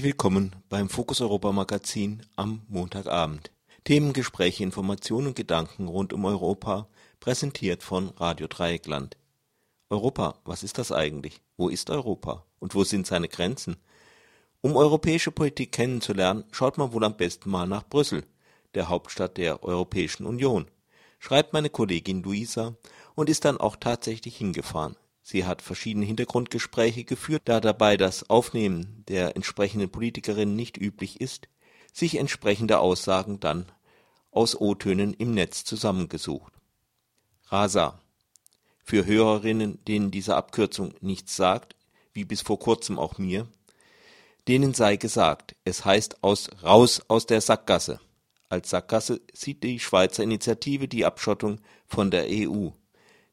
Herzlich willkommen beim Fokus Europa Magazin am Montagabend. Themen, Gespräche, Informationen und Gedanken rund um Europa, präsentiert von Radio Dreieckland. Europa, was ist das eigentlich? Wo ist Europa? Und wo sind seine Grenzen? Um europäische Politik kennenzulernen, schaut man wohl am besten mal nach Brüssel, der Hauptstadt der Europäischen Union. Schreibt meine Kollegin Luisa und ist dann auch tatsächlich hingefahren. Sie hat verschiedene Hintergrundgespräche geführt, da dabei das Aufnehmen der entsprechenden Politikerin nicht üblich ist, sich entsprechende Aussagen dann aus O-Tönen im Netz zusammengesucht. Rasa. Für Hörerinnen, denen diese Abkürzung nichts sagt, wie bis vor kurzem auch mir, denen sei gesagt, es heißt aus raus aus der Sackgasse. Als Sackgasse sieht die Schweizer Initiative die Abschottung von der EU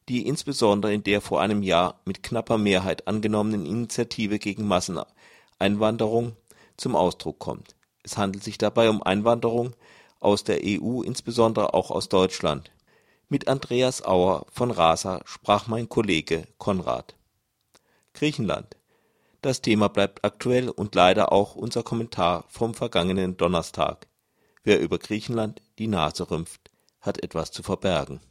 die insbesondere in der vor einem Jahr mit knapper Mehrheit angenommenen Initiative gegen Masseneinwanderung zum Ausdruck kommt. Es handelt sich dabei um Einwanderung aus der EU, insbesondere auch aus Deutschland. Mit Andreas Auer von Rasa sprach mein Kollege Konrad. Griechenland. Das Thema bleibt aktuell und leider auch unser Kommentar vom vergangenen Donnerstag. Wer über Griechenland die Nase rümpft, hat etwas zu verbergen.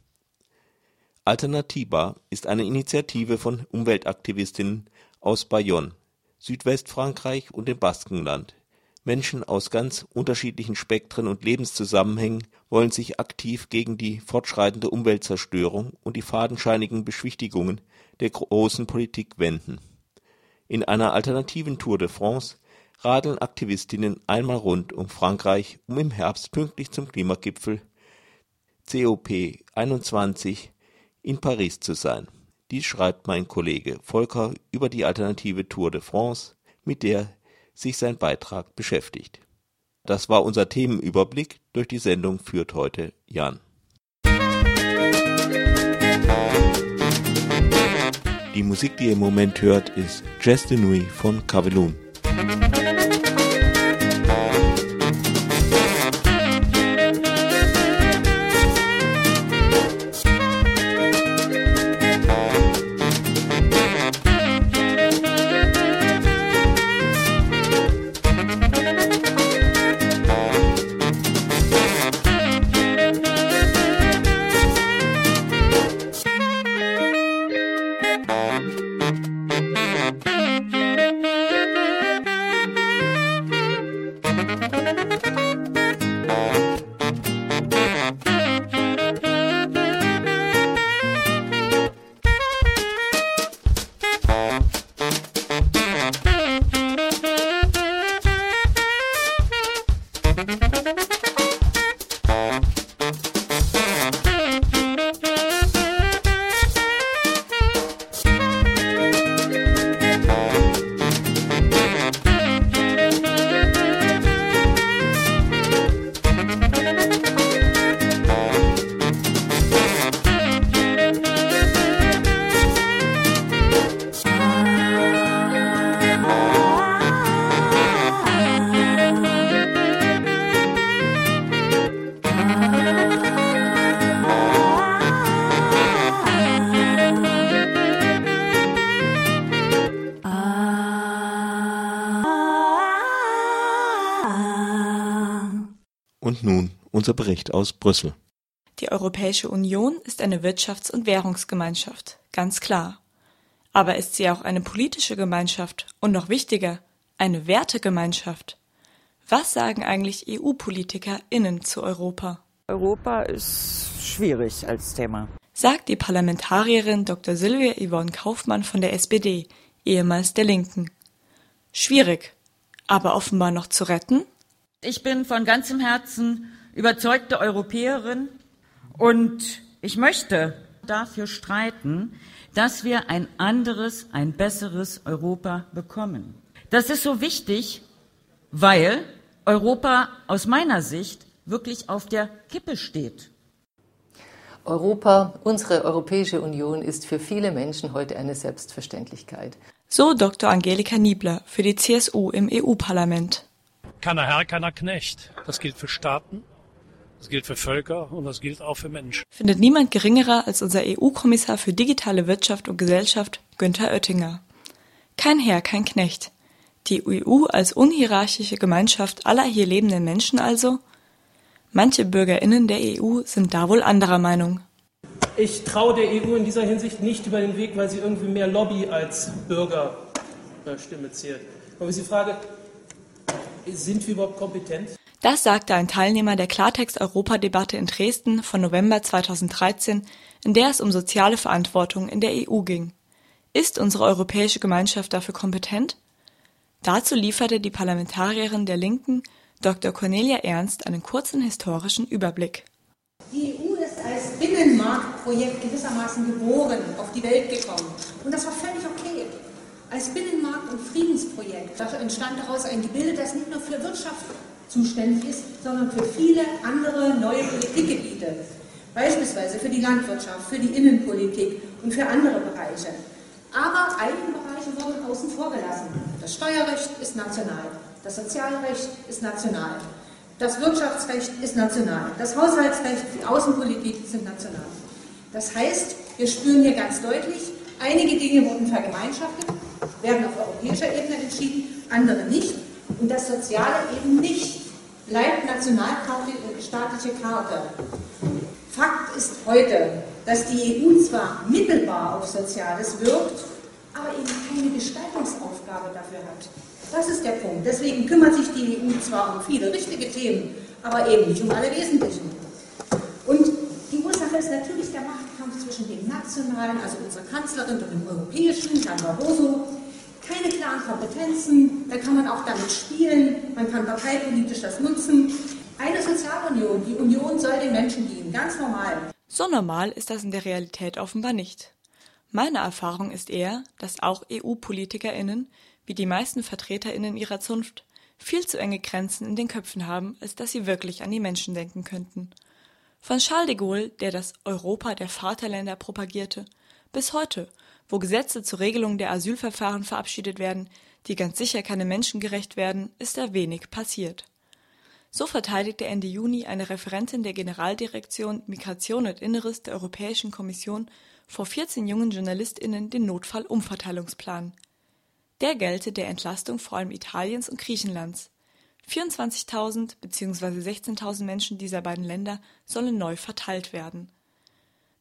Alternativa ist eine Initiative von Umweltaktivistinnen aus Bayonne, Südwestfrankreich und dem Baskenland. Menschen aus ganz unterschiedlichen Spektren und Lebenszusammenhängen wollen sich aktiv gegen die fortschreitende Umweltzerstörung und die fadenscheinigen Beschwichtigungen der großen Politik wenden. In einer alternativen Tour de France radeln Aktivistinnen einmal rund um Frankreich, um im Herbst pünktlich zum Klimagipfel COP21 in Paris zu sein. Dies schreibt mein Kollege Volker über die alternative Tour de France, mit der sich sein Beitrag beschäftigt. Das war unser Themenüberblick. Durch die Sendung führt heute Jan. Die Musik, die ihr im Moment hört, ist Jazz de Nuit von Cavaloon. Bericht aus Brüssel. Die Europäische Union ist eine Wirtschafts- und Währungsgemeinschaft, ganz klar. Aber ist sie auch eine politische Gemeinschaft und noch wichtiger, eine Wertegemeinschaft? Was sagen eigentlich EU-PolitikerInnen zu Europa? Europa ist schwierig als Thema. Sagt die Parlamentarierin Dr. Silvia Yvonne Kaufmann von der SPD, ehemals der Linken. Schwierig, aber offenbar noch zu retten? Ich bin von ganzem Herzen überzeugte Europäerin und ich möchte dafür streiten, dass wir ein anderes, ein besseres Europa bekommen. Das ist so wichtig, weil Europa aus meiner Sicht wirklich auf der Kippe steht. Europa, unsere Europäische Union ist für viele Menschen heute eine Selbstverständlichkeit. So Dr. Angelika Niebler für die CSU im EU-Parlament. Keiner Herr, keiner Knecht. Das gilt für Staaten, das gilt für Völker und das gilt auch für Menschen. Findet niemand geringerer als unser EU-Kommissar für digitale Wirtschaft und Gesellschaft, Günther Oettinger. Kein Herr, kein Knecht. Die EU als unhierarchische Gemeinschaft aller hier lebenden Menschen also? Manche BürgerInnen der EU sind da wohl anderer Meinung. Ich traue der EU in dieser Hinsicht nicht über den Weg, weil sie irgendwie mehr Lobby als Bürgerstimme zählt. Aber ich die Frage, sind wir überhaupt kompetent? Das sagte ein Teilnehmer der Klartext-Europa-Debatte in Dresden von November 2013, in der es um soziale Verantwortung in der EU ging. Ist unsere europäische Gemeinschaft dafür kompetent? Dazu lieferte die Parlamentarierin der Linken, Dr. Cornelia Ernst, einen kurzen historischen Überblick. Die EU ist als Binnenmarktprojekt gewissermaßen geboren, auf die Welt gekommen. Und das war völlig okay. Als Binnenmarkt- und Friedensprojekt entstand daraus ein Gebilde, das nicht nur für Wirtschaft zuständig ist, sondern für viele andere neue Politikgebiete. Beispielsweise für die Landwirtschaft, für die Innenpolitik und für andere Bereiche. Aber einige Bereiche wurden außen vor gelassen. Das Steuerrecht ist national, das Sozialrecht ist national, das Wirtschaftsrecht ist national, das Haushaltsrecht, die Außenpolitik sind national. Das heißt, wir spüren hier ganz deutlich, einige Dinge wurden vergemeinschaftet, werden auf europäischer Ebene entschieden, andere nicht. Und das Soziale eben nicht bleibt nationalstaatliche Karte. Fakt ist heute, dass die EU zwar mittelbar auf Soziales wirkt, aber eben keine Gestaltungsaufgabe dafür hat. Das ist der Punkt. Deswegen kümmert sich die EU zwar um viele richtige Themen, aber eben nicht um alle wesentlichen. Und die Ursache ist natürlich der Machtkampf zwischen dem nationalen, also unserer Kanzlerin, und dem europäischen, Herrn Barroso, keine klaren Kompetenzen, da kann man auch damit spielen, man kann parteipolitisch das nutzen. Eine Sozialunion, die Union soll den Menschen dienen, ganz normal. So normal ist das in der Realität offenbar nicht. Meine Erfahrung ist eher, dass auch EU-PolitikerInnen, wie die meisten VertreterInnen ihrer Zunft, viel zu enge Grenzen in den Köpfen haben, als dass sie wirklich an die Menschen denken könnten. Von Charles de Gaulle, der das Europa der Vaterländer propagierte, bis heute, wo Gesetze zur Regelung der Asylverfahren verabschiedet werden, die ganz sicher keine menschengerecht werden, ist da wenig passiert. So verteidigte Ende Juni eine Referentin der Generaldirektion Migration und Inneres der Europäischen Kommission vor 14 jungen JournalistInnen den Notfallumverteilungsplan. Der gelte der Entlastung vor allem Italiens und Griechenlands. 24.000 bzw. 16.000 Menschen dieser beiden Länder sollen neu verteilt werden.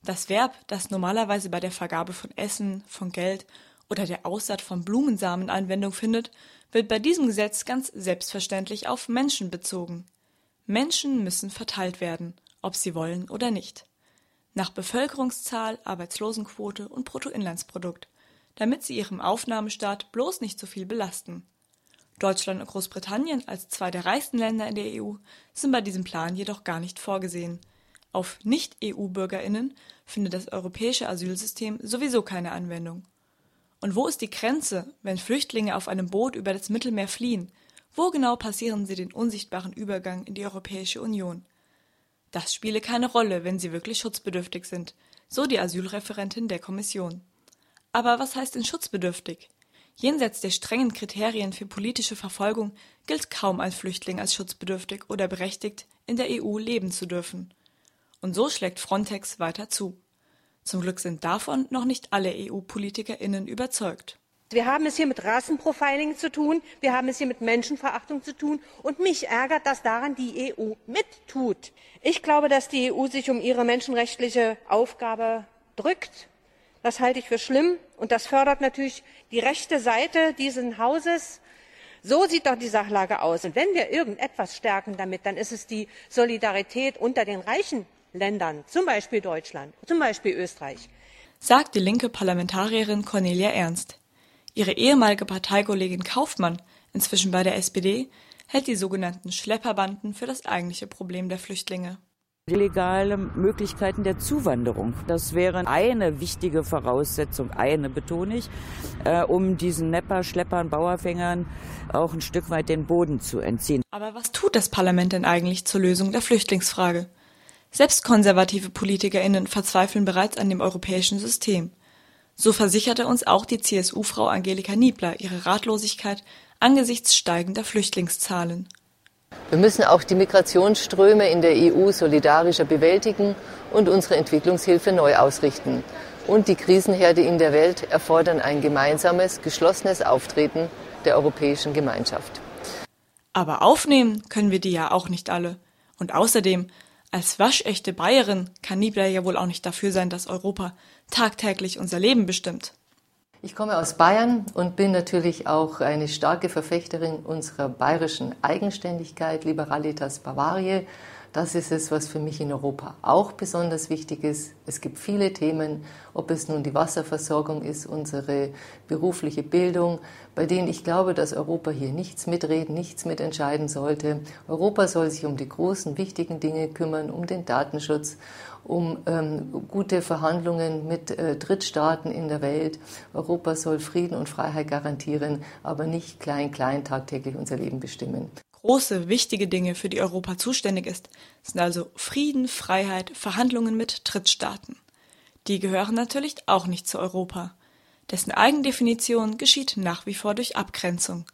Das Verb, das normalerweise bei der Vergabe von Essen, von Geld oder der Aussaat von Blumensamen Anwendung findet, wird bei diesem Gesetz ganz selbstverständlich auf Menschen bezogen. Menschen müssen verteilt werden, ob sie wollen oder nicht. Nach Bevölkerungszahl, Arbeitslosenquote und Bruttoinlandsprodukt, damit sie ihrem Aufnahmestaat bloß nicht so viel belasten. Deutschland und Großbritannien als zwei der reichsten Länder in der EU sind bei diesem Plan jedoch gar nicht vorgesehen – auf Nicht-EU-Bürgerinnen findet das europäische Asylsystem sowieso keine Anwendung. Und wo ist die Grenze, wenn Flüchtlinge auf einem Boot über das Mittelmeer fliehen? Wo genau passieren sie den unsichtbaren Übergang in die Europäische Union? Das spiele keine Rolle, wenn sie wirklich schutzbedürftig sind, so die Asylreferentin der Kommission. Aber was heißt denn schutzbedürftig? Jenseits der strengen Kriterien für politische Verfolgung gilt kaum ein Flüchtling als schutzbedürftig oder berechtigt, in der EU leben zu dürfen. Und so schlägt Frontex weiter zu. Zum Glück sind davon noch nicht alle EU-PolitikerInnen überzeugt. Wir haben es hier mit Rassenprofiling zu tun, wir haben es hier mit Menschenverachtung zu tun, und mich ärgert, dass daran die EU mittut. Ich glaube, dass die EU sich um ihre menschenrechtliche Aufgabe drückt. Das halte ich für schlimm, und das fördert natürlich die rechte Seite dieses Hauses So sieht doch die Sachlage aus. Und wenn wir irgendetwas stärken damit, dann ist es die Solidarität unter den reichen Ländern, zum Beispiel Deutschland, zum Beispiel Österreich. Sagt die linke Parlamentarierin Cornelia Ernst. Ihre ehemalige Parteikollegin Kaufmann, inzwischen bei der SPD, hält die sogenannten Schlepperbanden für das eigentliche Problem der Flüchtlinge. Legale Möglichkeiten der Zuwanderung. Das wäre eine wichtige Voraussetzung, eine betone ich, äh, um diesen Nepper, Schleppern, Bauerfängern auch ein Stück weit den Boden zu entziehen. Aber was tut das Parlament denn eigentlich zur Lösung der Flüchtlingsfrage? Selbst konservative PolitikerInnen verzweifeln bereits an dem europäischen System. So versicherte uns auch die CSU-Frau Angelika Niebler ihre Ratlosigkeit angesichts steigender Flüchtlingszahlen. Wir müssen auch die Migrationsströme in der EU solidarischer bewältigen und unsere Entwicklungshilfe neu ausrichten. Und die Krisenherde in der Welt erfordern ein gemeinsames, geschlossenes Auftreten der europäischen Gemeinschaft. Aber aufnehmen können wir die ja auch nicht alle. Und außerdem, als waschechte Bayerin kann Niebler ja wohl auch nicht dafür sein, dass Europa tagtäglich unser Leben bestimmt. Ich komme aus Bayern und bin natürlich auch eine starke Verfechterin unserer bayerischen Eigenständigkeit, Liberalitas Bavaria. Das ist es, was für mich in Europa auch besonders wichtig ist. Es gibt viele Themen, ob es nun die Wasserversorgung ist, unsere berufliche Bildung, bei denen ich glaube, dass Europa hier nichts mitreden, nichts mitentscheiden sollte. Europa soll sich um die großen, wichtigen Dinge kümmern, um den Datenschutz, um ähm, gute Verhandlungen mit äh, Drittstaaten in der Welt. Europa soll Frieden und Freiheit garantieren, aber nicht klein, klein tagtäglich unser Leben bestimmen große, wichtige Dinge, für die Europa zuständig ist, sind also Frieden, Freiheit, Verhandlungen mit Drittstaaten. Die gehören natürlich auch nicht zu Europa. Dessen Eigendefinition geschieht nach wie vor durch Abgrenzung.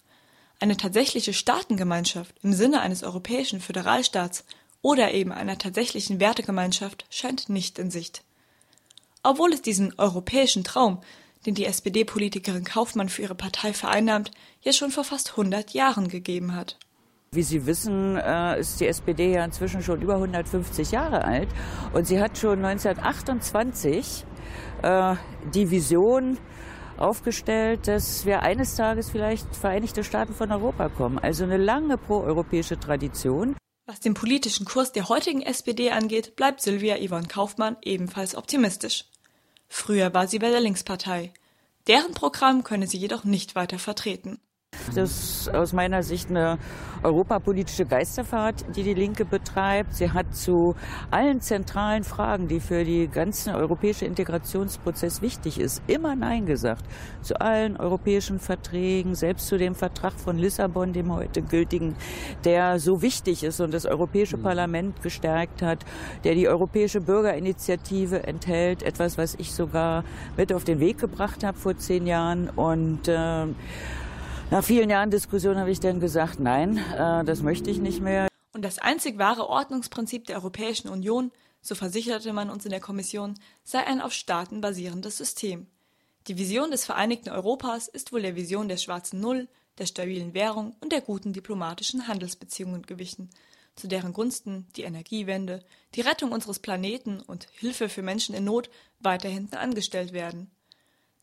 Eine tatsächliche Staatengemeinschaft im Sinne eines europäischen Föderalstaats oder eben einer tatsächlichen Wertegemeinschaft scheint nicht in Sicht. Obwohl es diesen europäischen Traum, den die SPD-Politikerin Kaufmann für ihre Partei vereinnahmt, ja schon vor fast 100 Jahren gegeben hat. Wie Sie wissen, äh, ist die SPD ja inzwischen schon über 150 Jahre alt und sie hat schon 1928 äh, die Vision aufgestellt, dass wir eines Tages vielleicht Vereinigte Staaten von Europa kommen. Also eine lange proeuropäische Tradition. Was den politischen Kurs der heutigen SPD angeht, bleibt Sylvia Yvonne Kaufmann ebenfalls optimistisch. Früher war sie bei der Linkspartei. Deren Programm könne sie jedoch nicht weiter vertreten. Das ist aus meiner Sicht eine europapolitische Geisterfahrt, die die Linke betreibt. Sie hat zu allen zentralen Fragen, die für die ganze europäische Integrationsprozess wichtig ist, immer Nein gesagt. Zu allen europäischen Verträgen, selbst zu dem Vertrag von Lissabon, dem heute gültigen, der so wichtig ist und das Europäische mhm. Parlament gestärkt hat, der die Europäische Bürgerinitiative enthält, etwas, was ich sogar mit auf den Weg gebracht habe vor zehn Jahren und äh, nach vielen Jahren Diskussion habe ich dann gesagt, nein, äh, das möchte ich nicht mehr. Und das einzig wahre Ordnungsprinzip der Europäischen Union, so versicherte man uns in der Kommission, sei ein auf Staaten basierendes System. Die Vision des vereinigten Europas ist wohl der Vision der schwarzen Null, der stabilen Währung und der guten diplomatischen Handelsbeziehungen gewichen, zu deren Gunsten die Energiewende, die Rettung unseres Planeten und Hilfe für Menschen in Not weiter hinten angestellt werden.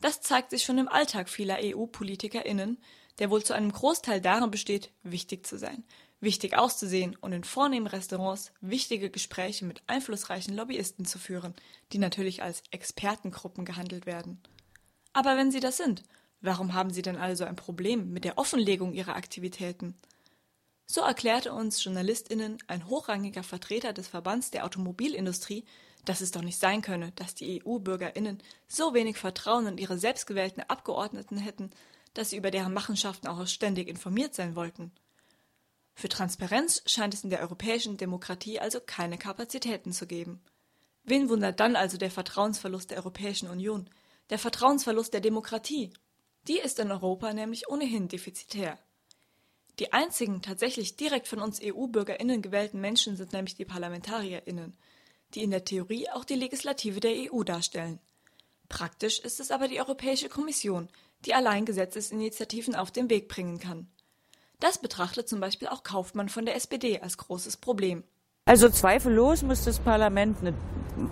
Das zeigt sich schon im Alltag vieler EU-PolitikerInnen, der wohl zu einem Großteil darin besteht, wichtig zu sein, wichtig auszusehen und in vornehmen Restaurants wichtige Gespräche mit einflussreichen Lobbyisten zu führen, die natürlich als Expertengruppen gehandelt werden. Aber wenn sie das sind, warum haben sie denn also ein Problem mit der Offenlegung ihrer Aktivitäten? So erklärte uns JournalistInnen ein hochrangiger Vertreter des Verbands der Automobilindustrie, dass es doch nicht sein könne, dass die EU-BürgerInnen so wenig Vertrauen in ihre selbstgewählten Abgeordneten hätten, dass sie über deren Machenschaften auch ständig informiert sein wollten. Für Transparenz scheint es in der europäischen Demokratie also keine Kapazitäten zu geben. Wen wundert dann also der Vertrauensverlust der Europäischen Union, der Vertrauensverlust der Demokratie? Die ist in Europa nämlich ohnehin defizitär. Die einzigen tatsächlich direkt von uns EU-Bürgerinnen gewählten Menschen sind nämlich die Parlamentarierinnen, die in der Theorie auch die Legislative der EU darstellen. Praktisch ist es aber die Europäische Kommission, die allein Gesetzesinitiativen auf den Weg bringen kann. Das betrachtet zum Beispiel auch Kaufmann von der SPD als großes Problem. Also zweifellos muss das Parlament eine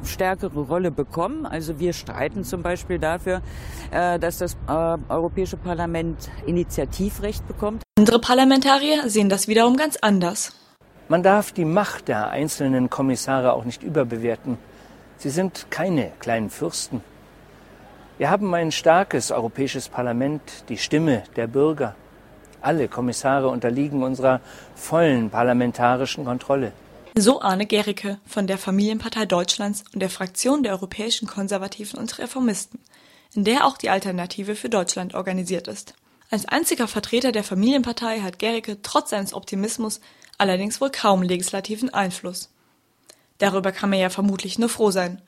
stärkere Rolle bekommen. Also wir streiten zum Beispiel dafür, äh, dass das äh, Europäische Parlament Initiativrecht bekommt. Andere Parlamentarier sehen das wiederum ganz anders. Man darf die Macht der einzelnen Kommissare auch nicht überbewerten. Sie sind keine kleinen Fürsten. Wir haben ein starkes europäisches Parlament, die Stimme der Bürger. Alle Kommissare unterliegen unserer vollen parlamentarischen Kontrolle. So Arne Gericke von der Familienpartei Deutschlands und der Fraktion der Europäischen Konservativen und Reformisten, in der auch die Alternative für Deutschland organisiert ist. Als einziger Vertreter der Familienpartei hat Gericke trotz seines Optimismus allerdings wohl kaum legislativen Einfluss. Darüber kann man ja vermutlich nur froh sein.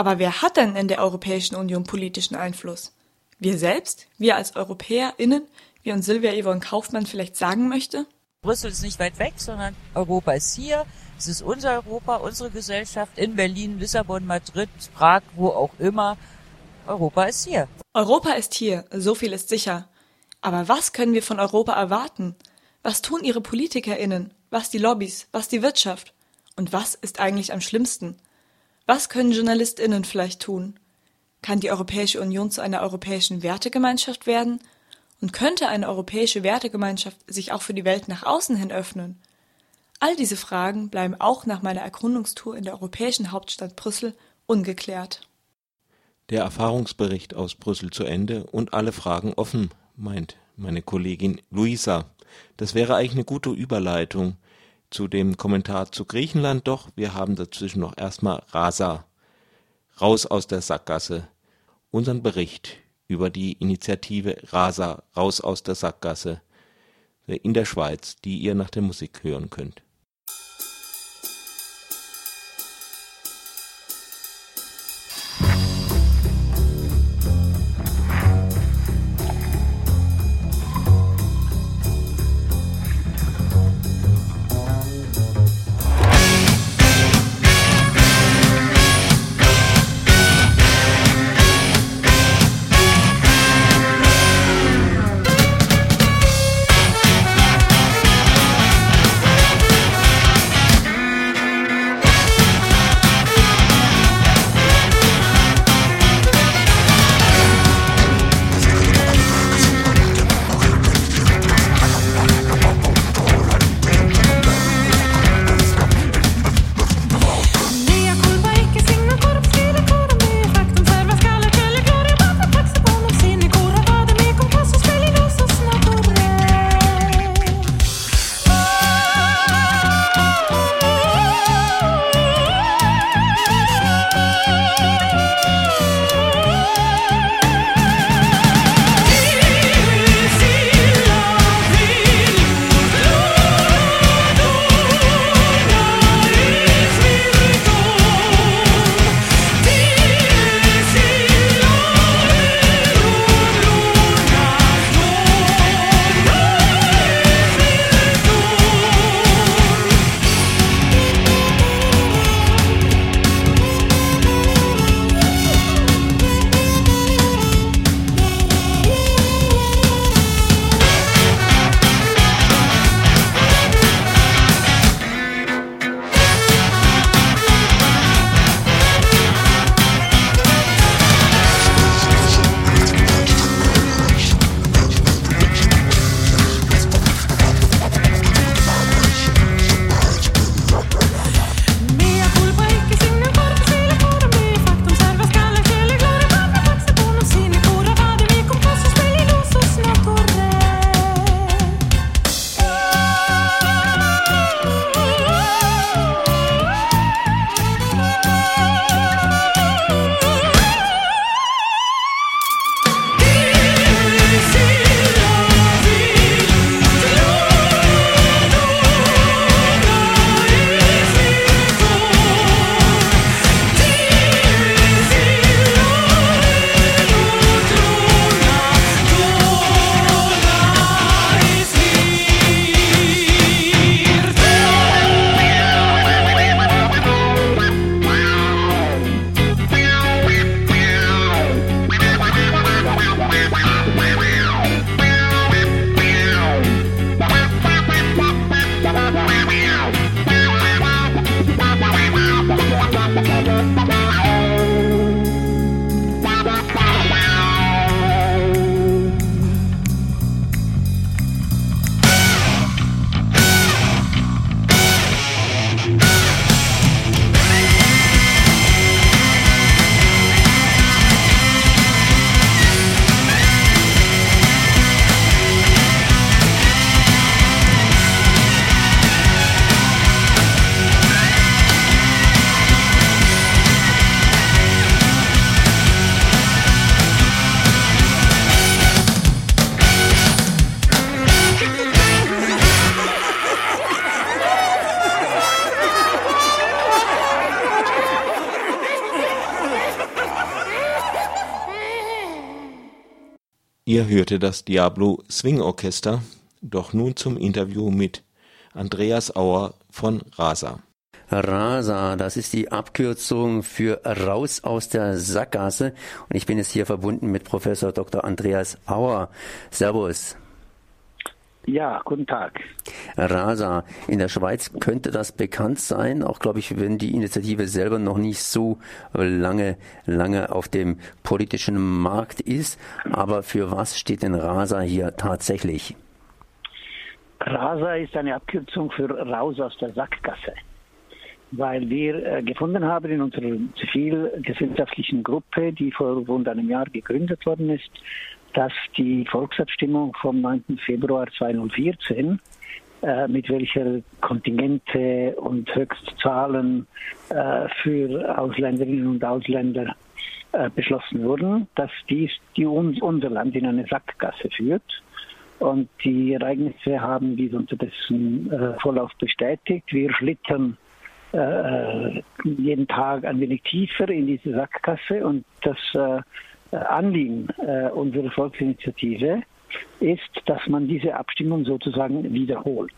Aber wer hat denn in der Europäischen Union politischen Einfluss? Wir selbst? Wir als EuropäerInnen? Wie uns Silvia Yvonne Kaufmann vielleicht sagen möchte? Brüssel ist nicht weit weg, sondern Europa ist hier. Es ist unser Europa, unsere Gesellschaft in Berlin, Lissabon, Madrid, Prag, wo auch immer. Europa ist hier. Europa ist hier, so viel ist sicher. Aber was können wir von Europa erwarten? Was tun ihre PolitikerInnen? Was die Lobbys? Was die Wirtschaft? Und was ist eigentlich am schlimmsten? Was können JournalistInnen vielleicht tun? Kann die Europäische Union zu einer europäischen Wertegemeinschaft werden? Und könnte eine europäische Wertegemeinschaft sich auch für die Welt nach außen hin öffnen? All diese Fragen bleiben auch nach meiner Erkundungstour in der europäischen Hauptstadt Brüssel ungeklärt. Der Erfahrungsbericht aus Brüssel zu Ende und alle Fragen offen, meint meine Kollegin Luisa. Das wäre eigentlich eine gute Überleitung zu dem Kommentar zu Griechenland, doch wir haben dazwischen noch erstmal Rasa. Raus aus der Sackgasse. Unseren Bericht über die Initiative Rasa, raus aus der Sackgasse in der Schweiz, die ihr nach der Musik hören könnt. Ihr hörte das Diablo Swing Orchester, doch nun zum Interview mit Andreas Auer von Rasa. RASA, das ist die Abkürzung für Raus aus der Sackgasse. Und ich bin jetzt hier verbunden mit Professor Dr. Andreas Auer. Servus. Ja, guten Tag. RASA. In der Schweiz könnte das bekannt sein, auch glaube ich, wenn die Initiative selber noch nicht so lange, lange auf dem politischen Markt ist. Aber für was steht denn RASA hier tatsächlich? RASA ist eine Abkürzung für Raus aus der Sackgasse weil wir äh, gefunden haben in unserer zivilgesellschaftlichen Gruppe, die vor rund einem Jahr gegründet worden ist, dass die Volksabstimmung vom 9. Februar 2014 äh, mit welcher Kontingente und Höchstzahlen äh, für Ausländerinnen und Ausländer äh, beschlossen wurden, dass dies die uns, unser Land in eine Sackgasse führt. Und die Ereignisse haben dies unterdessen äh, vollauf bestätigt. Wir schlittern äh, jeden Tag ein wenig tiefer in diese Sackgasse und das äh, Anliegen äh, unserer Volksinitiative ist, dass man diese Abstimmung sozusagen wiederholt.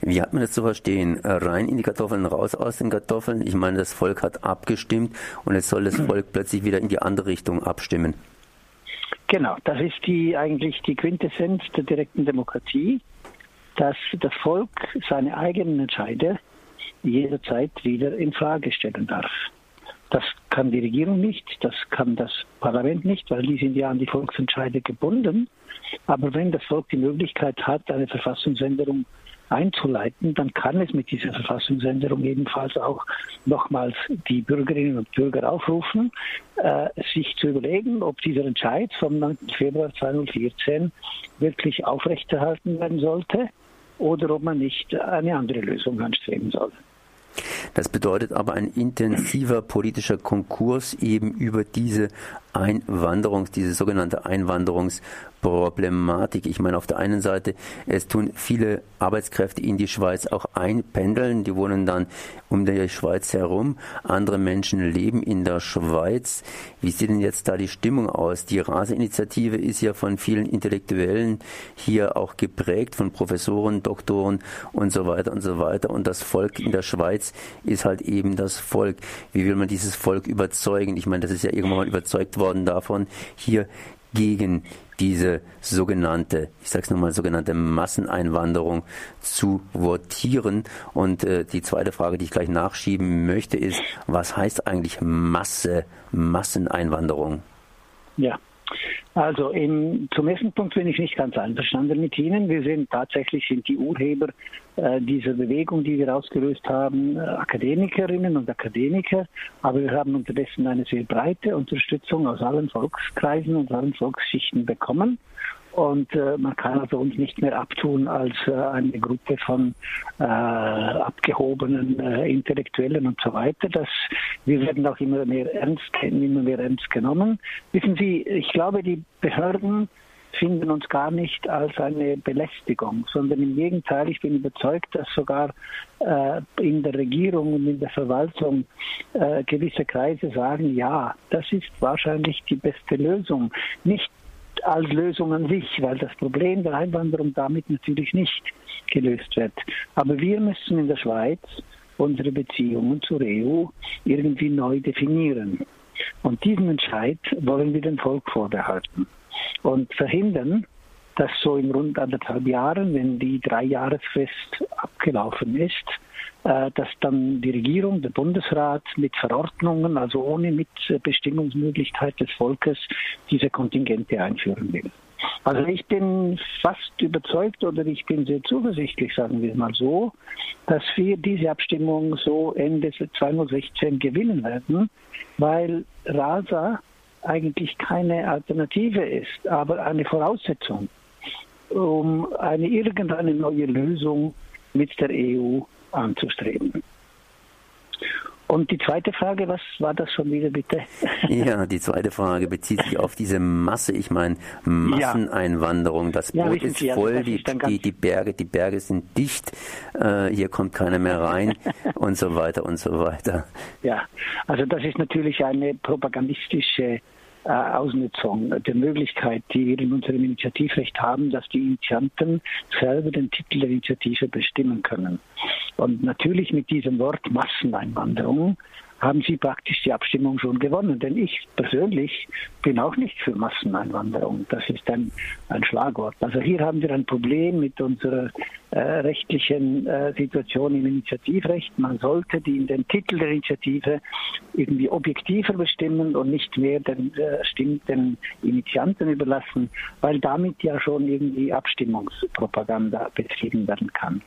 Wie hat man das zu verstehen? Rein in die Kartoffeln, raus aus den Kartoffeln? Ich meine, das Volk hat abgestimmt und jetzt soll das Volk plötzlich wieder in die andere Richtung abstimmen. Genau, das ist die eigentlich die Quintessenz der direkten Demokratie, dass das Volk seine eigenen Entscheide jederzeit wieder in Frage stellen darf. Das kann die Regierung nicht, das kann das Parlament nicht, weil die sind ja an die Volksentscheide gebunden. Aber wenn das Volk die Möglichkeit hat, eine Verfassungsänderung einzuleiten, dann kann es mit dieser Verfassungsänderung ebenfalls auch nochmals die Bürgerinnen und Bürger aufrufen, äh, sich zu überlegen, ob dieser Entscheid vom 9. Februar 2014 wirklich aufrechterhalten werden sollte oder ob man nicht eine andere Lösung anstreben soll. Das bedeutet aber ein intensiver politischer Konkurs eben über diese Einwanderungs, diese sogenannte Einwanderungsproblematik. Ich meine, auf der einen Seite, es tun viele Arbeitskräfte in die Schweiz auch einpendeln, die wohnen dann um die Schweiz herum. Andere Menschen leben in der Schweiz. Wie sieht denn jetzt da die Stimmung aus? Die Raseinitiative ist ja von vielen Intellektuellen hier auch geprägt, von Professoren, Doktoren und so weiter und so weiter. Und das Volk in der Schweiz ist halt eben das Volk. Wie will man dieses Volk überzeugen? Ich meine, das ist ja irgendwann mal überzeugt worden worden davon, hier gegen diese sogenannte, ich sage es nochmal, sogenannte Masseneinwanderung zu votieren. Und äh, die zweite Frage, die ich gleich nachschieben möchte, ist, was heißt eigentlich Masse, Masseneinwanderung? Ja, also im, zum ersten Punkt bin ich nicht ganz einverstanden mit Ihnen. Wir sind tatsächlich sind die Urheber äh, dieser Bewegung, die wir ausgelöst haben, äh, Akademikerinnen und Akademiker. Aber wir haben unterdessen eine sehr breite Unterstützung aus allen Volkskreisen und allen Volksschichten bekommen. Und äh, man kann also uns nicht mehr abtun als äh, eine Gruppe von äh, abgehobenen äh, Intellektuellen und so weiter. Das, wir werden auch immer mehr ernst, immer mehr ernst genommen. Wissen Sie, ich glaube, die Behörden finden uns gar nicht als eine Belästigung, sondern im Gegenteil, ich bin überzeugt, dass sogar äh, in der Regierung und in der Verwaltung äh, gewisse Kreise sagen, ja, das ist wahrscheinlich die beste Lösung. Nicht als Lösung an sich, weil das Problem der Einwanderung damit natürlich nicht gelöst wird. Aber wir müssen in der Schweiz unsere Beziehungen zur EU irgendwie neu definieren. Und diesen Entscheid wollen wir dem Volk vorbehalten und verhindern, dass so in rund anderthalb Jahren, wenn die Dreijahresfrist abgelaufen ist, dass dann die Regierung, der Bundesrat mit Verordnungen, also ohne Mitbestimmungsmöglichkeit des Volkes, diese Kontingente einführen will. Also ich bin fast überzeugt oder ich bin sehr zuversichtlich, sagen wir mal so, dass wir diese Abstimmung so Ende 2016 gewinnen werden, weil RASA eigentlich keine Alternative ist, aber eine Voraussetzung, um eine irgendeine neue Lösung mit der EU anzustreben. Und die zweite Frage, was war das schon wieder bitte? Ja, die zweite Frage bezieht sich auf diese Masse. Ich meine, Masseneinwanderung. Das Boot ja, ist Sie, voll, die, die, die, Berge, die Berge sind dicht, äh, hier kommt keiner mehr rein und so weiter und so weiter. Ja, also das ist natürlich eine propagandistische äh, Ausnutzung der Möglichkeit, die wir in unserem Initiativrecht haben, dass die Initianten selber den Titel der Initiative bestimmen können. Und natürlich mit diesem Wort Masseneinwanderung haben Sie praktisch die Abstimmung schon gewonnen. Denn ich persönlich bin auch nicht für Masseneinwanderung. Das ist ein, ein Schlagwort. Also hier haben wir ein Problem mit unserer äh, rechtlichen äh, Situation im Initiativrecht. Man sollte die, den Titel der Initiative irgendwie objektiver bestimmen und nicht mehr den, äh, den Initianten überlassen, weil damit ja schon irgendwie Abstimmungspropaganda betrieben werden kann.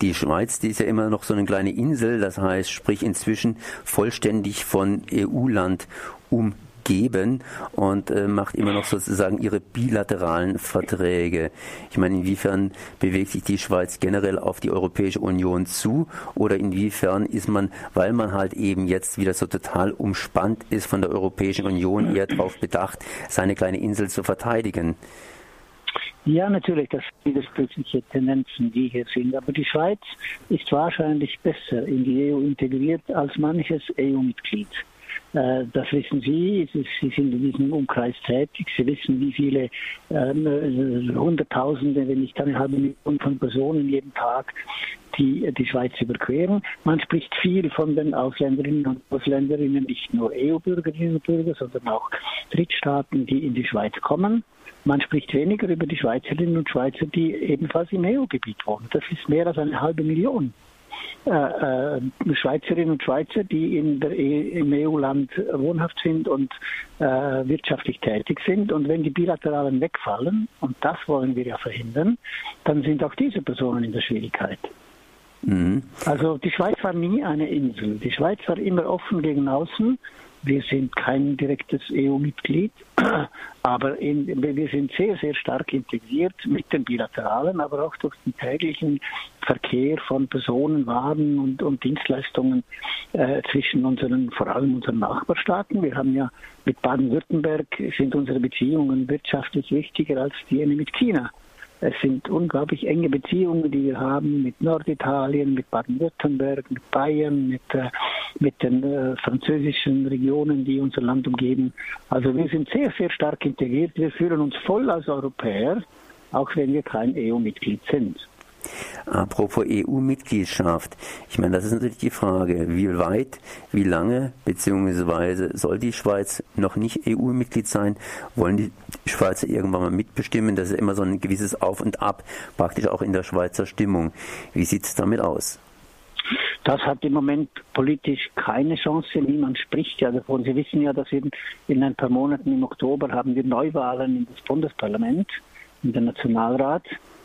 Die Schweiz, die ist ja immer noch so eine kleine Insel, das heißt, sprich inzwischen vollständig von EU-Land umgeben und äh, macht immer noch sozusagen ihre bilateralen Verträge. Ich meine, inwiefern bewegt sich die Schweiz generell auf die Europäische Union zu oder inwiefern ist man, weil man halt eben jetzt wieder so total umspannt ist von der Europäischen Union, eher darauf bedacht, seine kleine Insel zu verteidigen? Ja, natürlich, das sind widersprüchliche Tendenzen, die hier sind. Aber die Schweiz ist wahrscheinlich besser in die EU integriert als manches EU-Mitglied. Äh, das wissen Sie. Sie sind in diesem Umkreis tätig. Sie wissen, wie viele äh, Hunderttausende, wenn nicht eine halbe Million von Personen jeden Tag die die Schweiz überqueren. Man spricht viel von den Ausländerinnen und Ausländerinnen, nicht nur EU-Bürgerinnen und Bürger, sondern auch Drittstaaten, die in die Schweiz kommen. Man spricht weniger über die Schweizerinnen und Schweizer, die ebenfalls im EU-Gebiet wohnen. Das ist mehr als eine halbe Million. Äh, äh, Schweizerinnen und Schweizer, die in der e im EU-Land wohnhaft sind und äh, wirtschaftlich tätig sind. Und wenn die Bilateralen wegfallen, und das wollen wir ja verhindern, dann sind auch diese Personen in der Schwierigkeit. Mhm. Also die Schweiz war nie eine Insel. Die Schweiz war immer offen gegen außen wir sind kein direktes EU-Mitglied, aber in, wir sind sehr, sehr stark integriert mit den Bilateralen, aber auch durch den täglichen Verkehr von Personen, Waren und, und Dienstleistungen äh, zwischen unseren, vor allem unseren Nachbarstaaten. Wir haben ja mit Baden-Württemberg sind unsere Beziehungen wirtschaftlich wichtiger als die mit China. Es sind unglaublich enge Beziehungen, die wir haben mit Norditalien, mit Baden-Württemberg, mit Bayern, mit, äh, mit den äh, französischen Regionen, die unser Land umgeben. Also wir sind sehr, sehr stark integriert. Wir fühlen uns voll als Europäer, auch wenn wir kein EU-Mitglied sind. Apropos EU-Mitgliedschaft. Ich meine, das ist natürlich die Frage, wie weit, wie lange, beziehungsweise soll die Schweiz noch nicht EU-Mitglied sein? Wollen die Schweizer irgendwann mal mitbestimmen? Das ist immer so ein gewisses Auf und Ab, praktisch auch in der Schweizer Stimmung. Wie sieht es damit aus? Das hat im Moment politisch keine Chance. Niemand spricht ja davon. Sie wissen ja, dass in, in ein paar Monaten im Oktober haben wir Neuwahlen in das Bundesparlament, in den Nationalrat.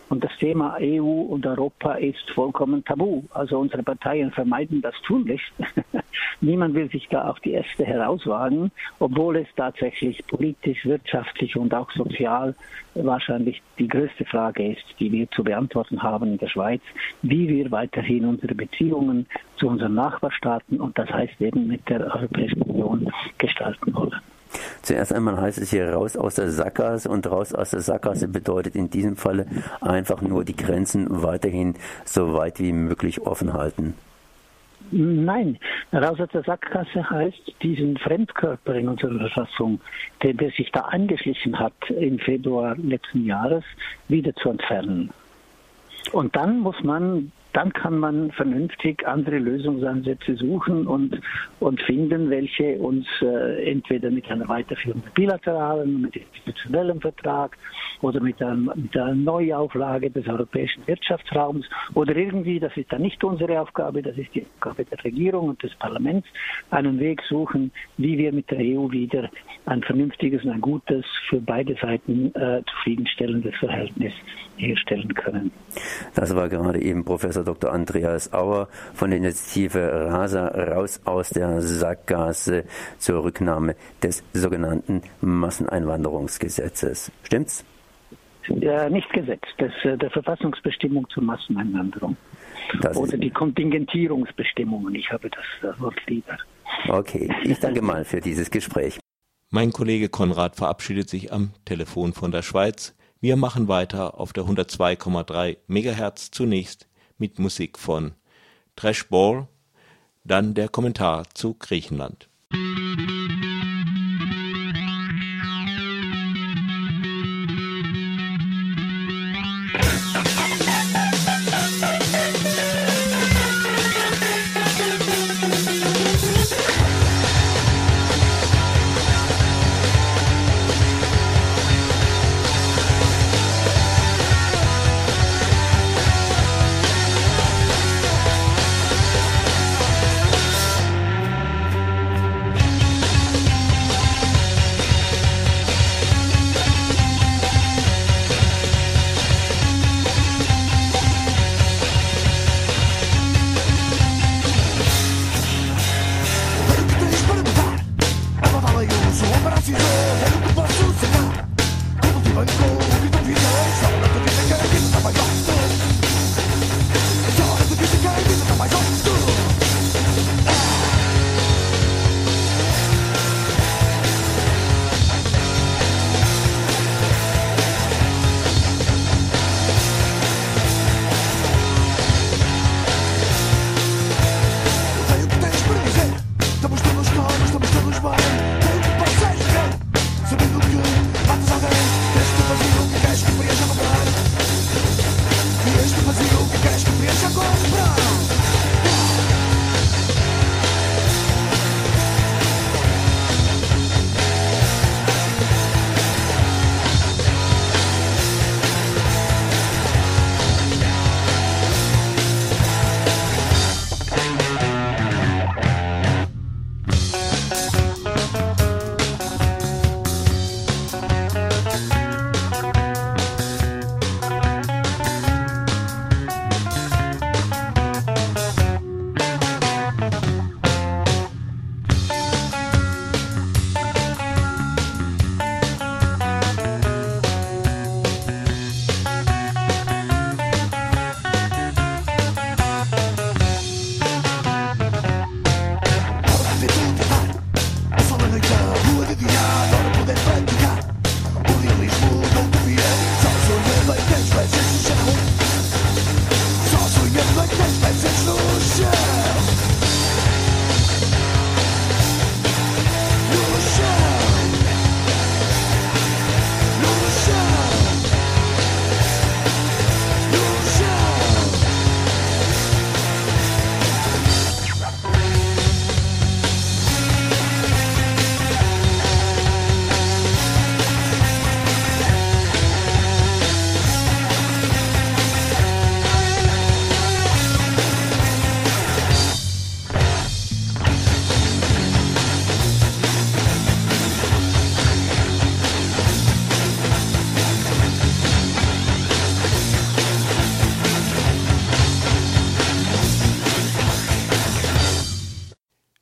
Und das Thema EU und Europa ist vollkommen tabu. Also unsere Parteien vermeiden das tunlichst. Niemand will sich da auf die Äste herauswagen, obwohl es tatsächlich politisch, wirtschaftlich und auch sozial wahrscheinlich die größte Frage ist, die wir zu beantworten haben in der Schweiz, wie wir weiterhin unsere Beziehungen zu unseren Nachbarstaaten und das heißt eben mit der Europäischen Union gestalten wollen. Zuerst einmal heißt es hier raus aus der Sackgasse und raus aus der Sackgasse bedeutet in diesem Falle einfach nur die Grenzen weiterhin so weit wie möglich offen halten. Nein, raus aus der Sackgasse heißt, diesen Fremdkörper in unserer Verfassung, der, der sich da angeschlichen hat im Februar letzten Jahres, wieder zu entfernen. Und dann muss man dann kann man vernünftig andere Lösungsansätze suchen und, und finden, welche uns äh, entweder mit einer Weiterführung der bilateralen, mit institutionellem Vertrag oder mit, einem, mit einer Neuauflage des europäischen Wirtschaftsraums oder irgendwie, das ist dann nicht unsere Aufgabe, das ist die Aufgabe der Regierung und des Parlaments, einen Weg suchen, wie wir mit der EU wieder ein vernünftiges und ein gutes, für beide Seiten äh, zufriedenstellendes Verhältnis herstellen können. Das war gerade eben Professor Dr. Andreas Auer von der Initiative RASA raus aus der Sackgasse zur Rücknahme des sogenannten Masseneinwanderungsgesetzes. Stimmt's? Ja, nicht Gesetz, das, äh, der Verfassungsbestimmung zur Masseneinwanderung. Das Oder die Kontingentierungsbestimmungen. Ich habe das Wort lieber. Okay, ich danke mal für dieses Gespräch. Mein Kollege Konrad verabschiedet sich am Telefon von der Schweiz. Wir machen weiter auf der 102,3 Megahertz zunächst mit Musik von Trashball, dann der Kommentar zu Griechenland.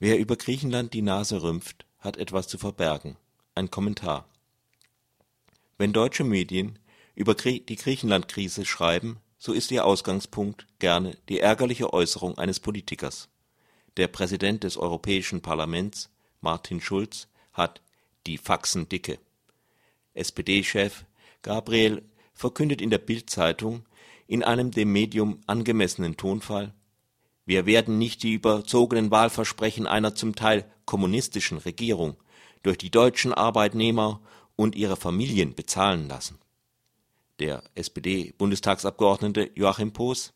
Wer über Griechenland die Nase rümpft, hat etwas zu verbergen. Ein Kommentar. Wenn deutsche Medien über die Griechenland-Krise schreiben, so ist ihr Ausgangspunkt gerne die ärgerliche Äußerung eines Politikers. Der Präsident des Europäischen Parlaments, Martin Schulz, hat die Faxen dicke. SPD-Chef Gabriel verkündet in der Bild-Zeitung in einem dem Medium angemessenen Tonfall, wir werden nicht die überzogenen Wahlversprechen einer zum Teil kommunistischen Regierung durch die deutschen Arbeitnehmer und ihre Familien bezahlen lassen. Der SPD-Bundestagsabgeordnete Joachim Poos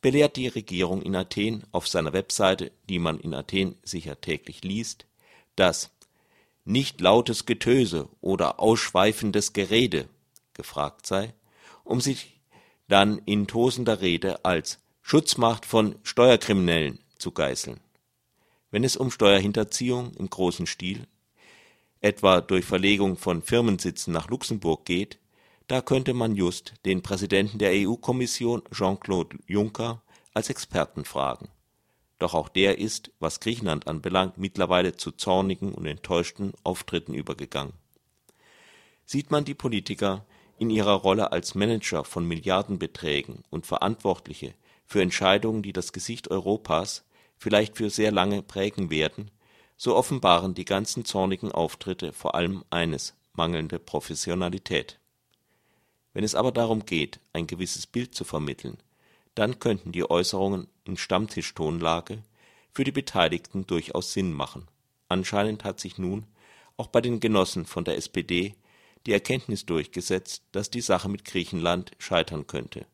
belehrt die Regierung in Athen auf seiner Webseite, die man in Athen sicher täglich liest, dass nicht lautes Getöse oder ausschweifendes Gerede gefragt sei, um sich dann in tosender Rede als Schutzmacht von Steuerkriminellen zu geißeln. Wenn es um Steuerhinterziehung im großen Stil, etwa durch Verlegung von Firmensitzen nach Luxemburg geht, da könnte man just den Präsidenten der EU-Kommission Jean-Claude Juncker als Experten fragen. Doch auch der ist, was Griechenland anbelangt, mittlerweile zu zornigen und enttäuschten Auftritten übergegangen. Sieht man die Politiker in ihrer Rolle als Manager von Milliardenbeträgen und Verantwortliche für Entscheidungen, die das Gesicht Europas vielleicht für sehr lange prägen werden, so offenbaren die ganzen zornigen Auftritte vor allem eines mangelnde Professionalität. Wenn es aber darum geht, ein gewisses Bild zu vermitteln, dann könnten die Äußerungen in Stammtischtonlage für die Beteiligten durchaus Sinn machen. Anscheinend hat sich nun auch bei den Genossen von der SPD die Erkenntnis durchgesetzt, dass die Sache mit Griechenland scheitern könnte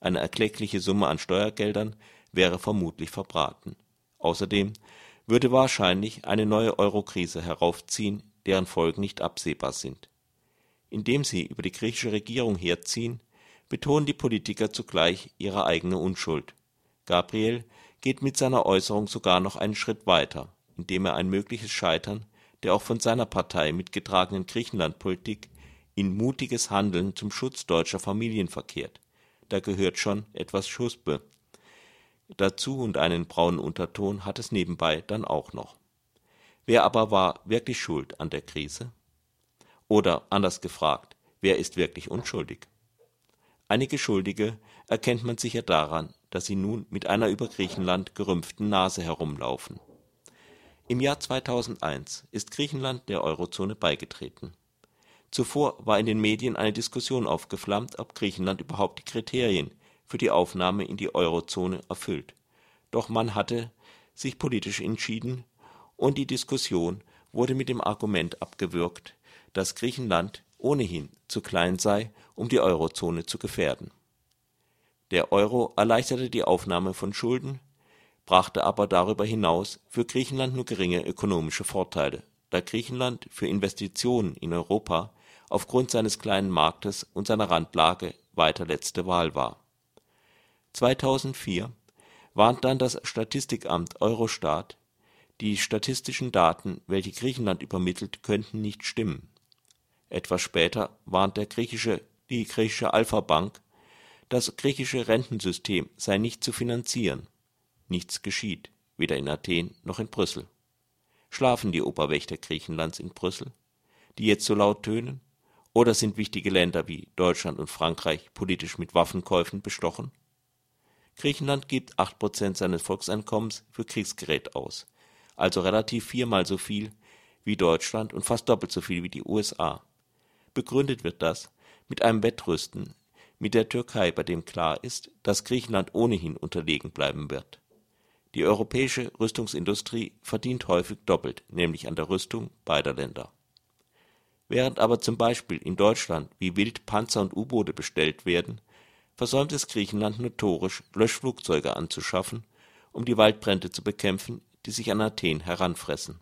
eine erkleckliche Summe an Steuergeldern wäre vermutlich verbraten. Außerdem würde wahrscheinlich eine neue Eurokrise heraufziehen, deren Folgen nicht absehbar sind. Indem sie über die griechische Regierung herziehen, betonen die Politiker zugleich ihre eigene Unschuld. Gabriel geht mit seiner Äußerung sogar noch einen Schritt weiter, indem er ein mögliches Scheitern der auch von seiner Partei mitgetragenen Griechenlandpolitik in mutiges Handeln zum Schutz deutscher Familien verkehrt da gehört schon etwas Schuspe dazu und einen braunen Unterton hat es nebenbei dann auch noch. Wer aber war wirklich schuld an der Krise? Oder anders gefragt, wer ist wirklich unschuldig? Einige Schuldige erkennt man sicher daran, dass sie nun mit einer über Griechenland gerümpften Nase herumlaufen. Im Jahr 2001 ist Griechenland der Eurozone beigetreten Zuvor war in den Medien eine Diskussion aufgeflammt, ob Griechenland überhaupt die Kriterien für die Aufnahme in die Eurozone erfüllt. Doch man hatte sich politisch entschieden und die Diskussion wurde mit dem Argument abgewürgt, dass Griechenland ohnehin zu klein sei, um die Eurozone zu gefährden. Der Euro erleichterte die Aufnahme von Schulden, brachte aber darüber hinaus für Griechenland nur geringe ökonomische Vorteile, da Griechenland für Investitionen in Europa aufgrund seines kleinen Marktes und seiner Randlage weiter letzte Wahl war. 2004 warnt dann das Statistikamt Eurostat, die statistischen Daten, welche Griechenland übermittelt, könnten nicht stimmen. Etwas später warnt der griechische, die griechische Alpha-Bank, das griechische Rentensystem sei nicht zu finanzieren. Nichts geschieht, weder in Athen noch in Brüssel. Schlafen die Oberwächter Griechenlands in Brüssel, die jetzt so laut tönen? Oder sind wichtige Länder wie Deutschland und Frankreich politisch mit Waffenkäufen bestochen? Griechenland gibt 8% seines Volkseinkommens für Kriegsgerät aus, also relativ viermal so viel wie Deutschland und fast doppelt so viel wie die USA. Begründet wird das mit einem Wettrüsten mit der Türkei, bei dem klar ist, dass Griechenland ohnehin unterlegen bleiben wird. Die europäische Rüstungsindustrie verdient häufig doppelt, nämlich an der Rüstung beider Länder Während aber zum Beispiel in Deutschland wie wild Panzer und U-Boote bestellt werden, versäumt es Griechenland notorisch, Löschflugzeuge anzuschaffen, um die Waldbrände zu bekämpfen, die sich an Athen heranfressen.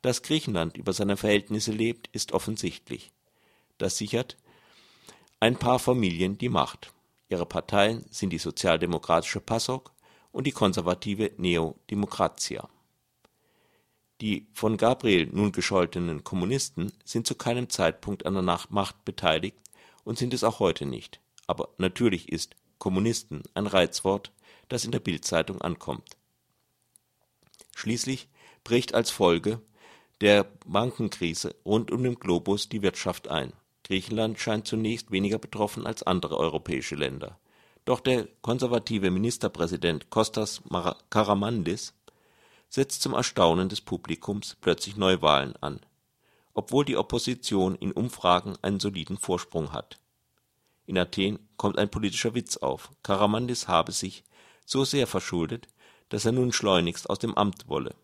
Dass Griechenland über seine Verhältnisse lebt, ist offensichtlich. Das sichert ein paar Familien die Macht. Ihre Parteien sind die sozialdemokratische PASOK und die konservative Neo Demokratia die von Gabriel nun gescholtenen Kommunisten sind zu keinem Zeitpunkt an der Macht beteiligt und sind es auch heute nicht. Aber natürlich ist Kommunisten ein Reizwort, das in der Bildzeitung ankommt. Schließlich bricht als Folge der Bankenkrise rund um den Globus die Wirtschaft ein. Griechenland scheint zunächst weniger betroffen als andere europäische Länder. Doch der konservative Ministerpräsident Kostas Karamanlis setzt zum Erstaunen des Publikums plötzlich Neuwahlen an, obwohl die Opposition in Umfragen einen soliden Vorsprung hat. In Athen kommt ein politischer Witz auf. Karamanlis habe sich so sehr verschuldet, dass er nun schleunigst aus dem Amt wolle.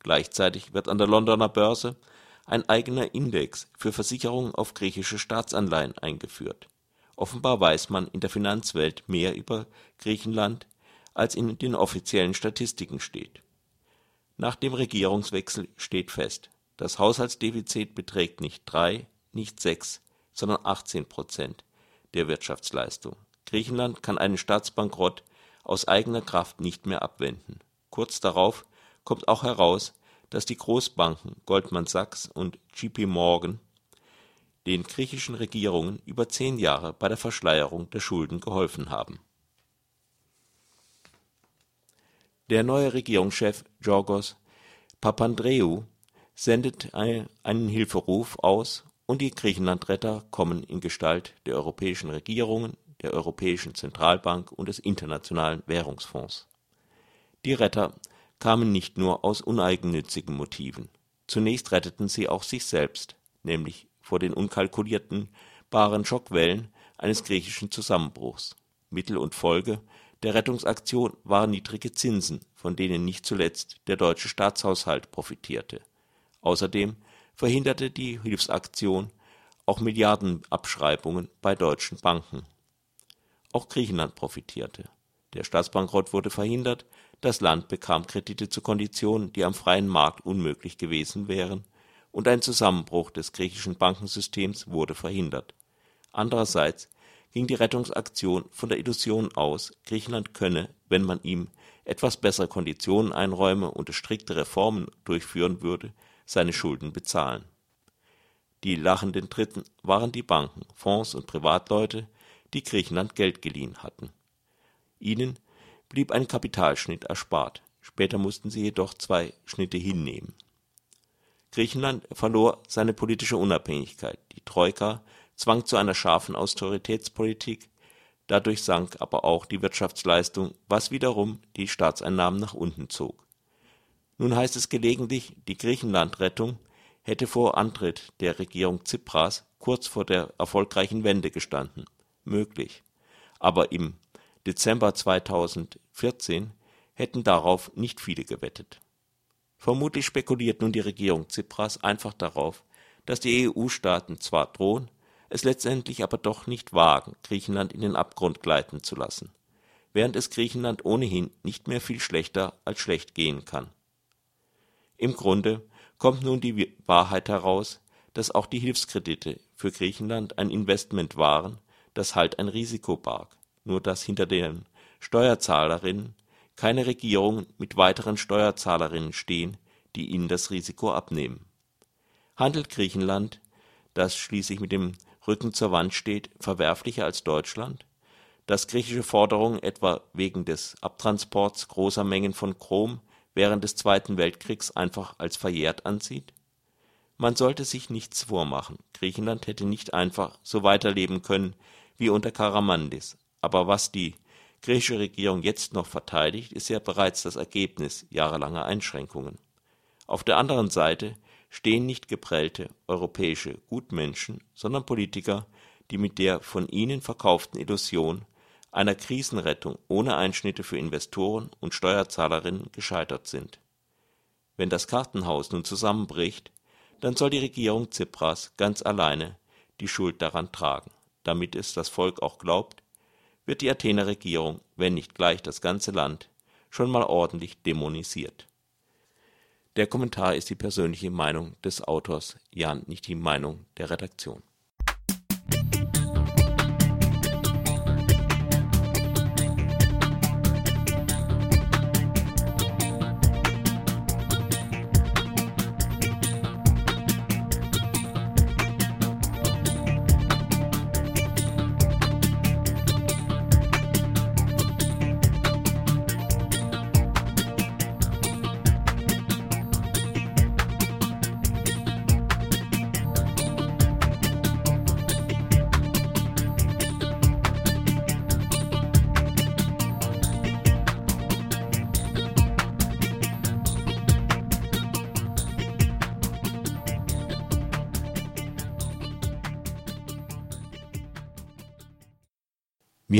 Gleichzeitig wird an der Londoner Börse ein eigener Index für Versicherungen auf griechische Staatsanleihen eingeführt. Offenbar weiß man in der Finanzwelt mehr über Griechenland, als in den offiziellen Statistiken steht. Nach dem Regierungswechsel steht fest, das Haushaltsdefizit beträgt nicht drei, nicht sechs, sondern 18 Prozent der Wirtschaftsleistung. Griechenland kann einen Staatsbankrott aus eigener Kraft nicht mehr abwenden. Kurz darauf kommt auch heraus, dass die Großbanken Goldman Sachs und JP Morgan den griechischen Regierungen über zehn Jahre bei der Verschleierung der Schulden geholfen haben. Der neue Regierungschef Georgos Papandreou sendet einen Hilferuf aus und die Griechenlandretter kommen in Gestalt der europäischen Regierungen, der Europäischen Zentralbank und des Internationalen Währungsfonds. Die Retter kamen nicht nur aus uneigennützigen Motiven. Zunächst retteten sie auch sich selbst, nämlich vor den unkalkulierten baren Schockwellen eines griechischen Zusammenbruchs. Mittel und Folge der Rettungsaktion waren niedrige Zinsen, von denen nicht zuletzt der deutsche Staatshaushalt profitierte. Außerdem verhinderte die Hilfsaktion auch Milliardenabschreibungen bei deutschen Banken. Auch Griechenland profitierte. Der Staatsbankrott wurde verhindert, das Land bekam Kredite zu Konditionen, die am freien Markt unmöglich gewesen wären, und ein Zusammenbruch des griechischen Bankensystems wurde verhindert. Andererseits ging die Rettungsaktion von der Illusion aus, Griechenland könne, wenn man ihm etwas bessere Konditionen einräume und strikte Reformen durchführen würde, seine Schulden bezahlen. Die lachenden Dritten waren die Banken, Fonds und Privatleute, die Griechenland Geld geliehen hatten. Ihnen blieb ein Kapitalschnitt erspart, später mussten sie jedoch zwei Schnitte hinnehmen. Griechenland verlor seine politische Unabhängigkeit, die Troika zwang zu einer scharfen Austeritätspolitik, dadurch sank aber auch die Wirtschaftsleistung, was wiederum die Staatseinnahmen nach unten zog. Nun heißt es gelegentlich, die Griechenlandrettung hätte vor Antritt der Regierung Tsipras kurz vor der erfolgreichen Wende gestanden. Möglich. Aber im Dezember 2014 hätten darauf nicht viele gewettet. Vermutlich spekuliert nun die Regierung Tsipras einfach darauf, dass die EU-Staaten zwar drohen, es letztendlich aber doch nicht wagen, Griechenland in den Abgrund gleiten zu lassen, während es Griechenland ohnehin nicht mehr viel schlechter als schlecht gehen kann. Im Grunde kommt nun die Wahrheit heraus, dass auch die Hilfskredite für Griechenland ein Investment waren, das halt ein Risiko barg, nur dass hinter den Steuerzahlerinnen keine Regierungen mit weiteren Steuerzahlerinnen stehen, die ihnen das Risiko abnehmen. Handelt Griechenland, das schließlich mit dem Rücken zur Wand steht, verwerflicher als Deutschland, das griechische Forderungen etwa wegen des Abtransports großer Mengen von Chrom während des Zweiten Weltkriegs einfach als verjährt ansieht? Man sollte sich nichts vormachen, Griechenland hätte nicht einfach so weiterleben können wie unter Karamanlis, aber was die griechische Regierung jetzt noch verteidigt, ist ja bereits das Ergebnis jahrelanger Einschränkungen. Auf der anderen Seite stehen nicht geprellte europäische Gutmenschen, sondern Politiker, die mit der von ihnen verkauften Illusion einer Krisenrettung ohne Einschnitte für Investoren und Steuerzahlerinnen gescheitert sind. Wenn das Kartenhaus nun zusammenbricht, dann soll die Regierung Tsipras ganz alleine die Schuld daran tragen. Damit es das Volk auch glaubt, wird die Athener Regierung, wenn nicht gleich das ganze Land, schon mal ordentlich dämonisiert. Der Kommentar ist die persönliche Meinung des Autors, Jan, nicht die Meinung der Redaktion.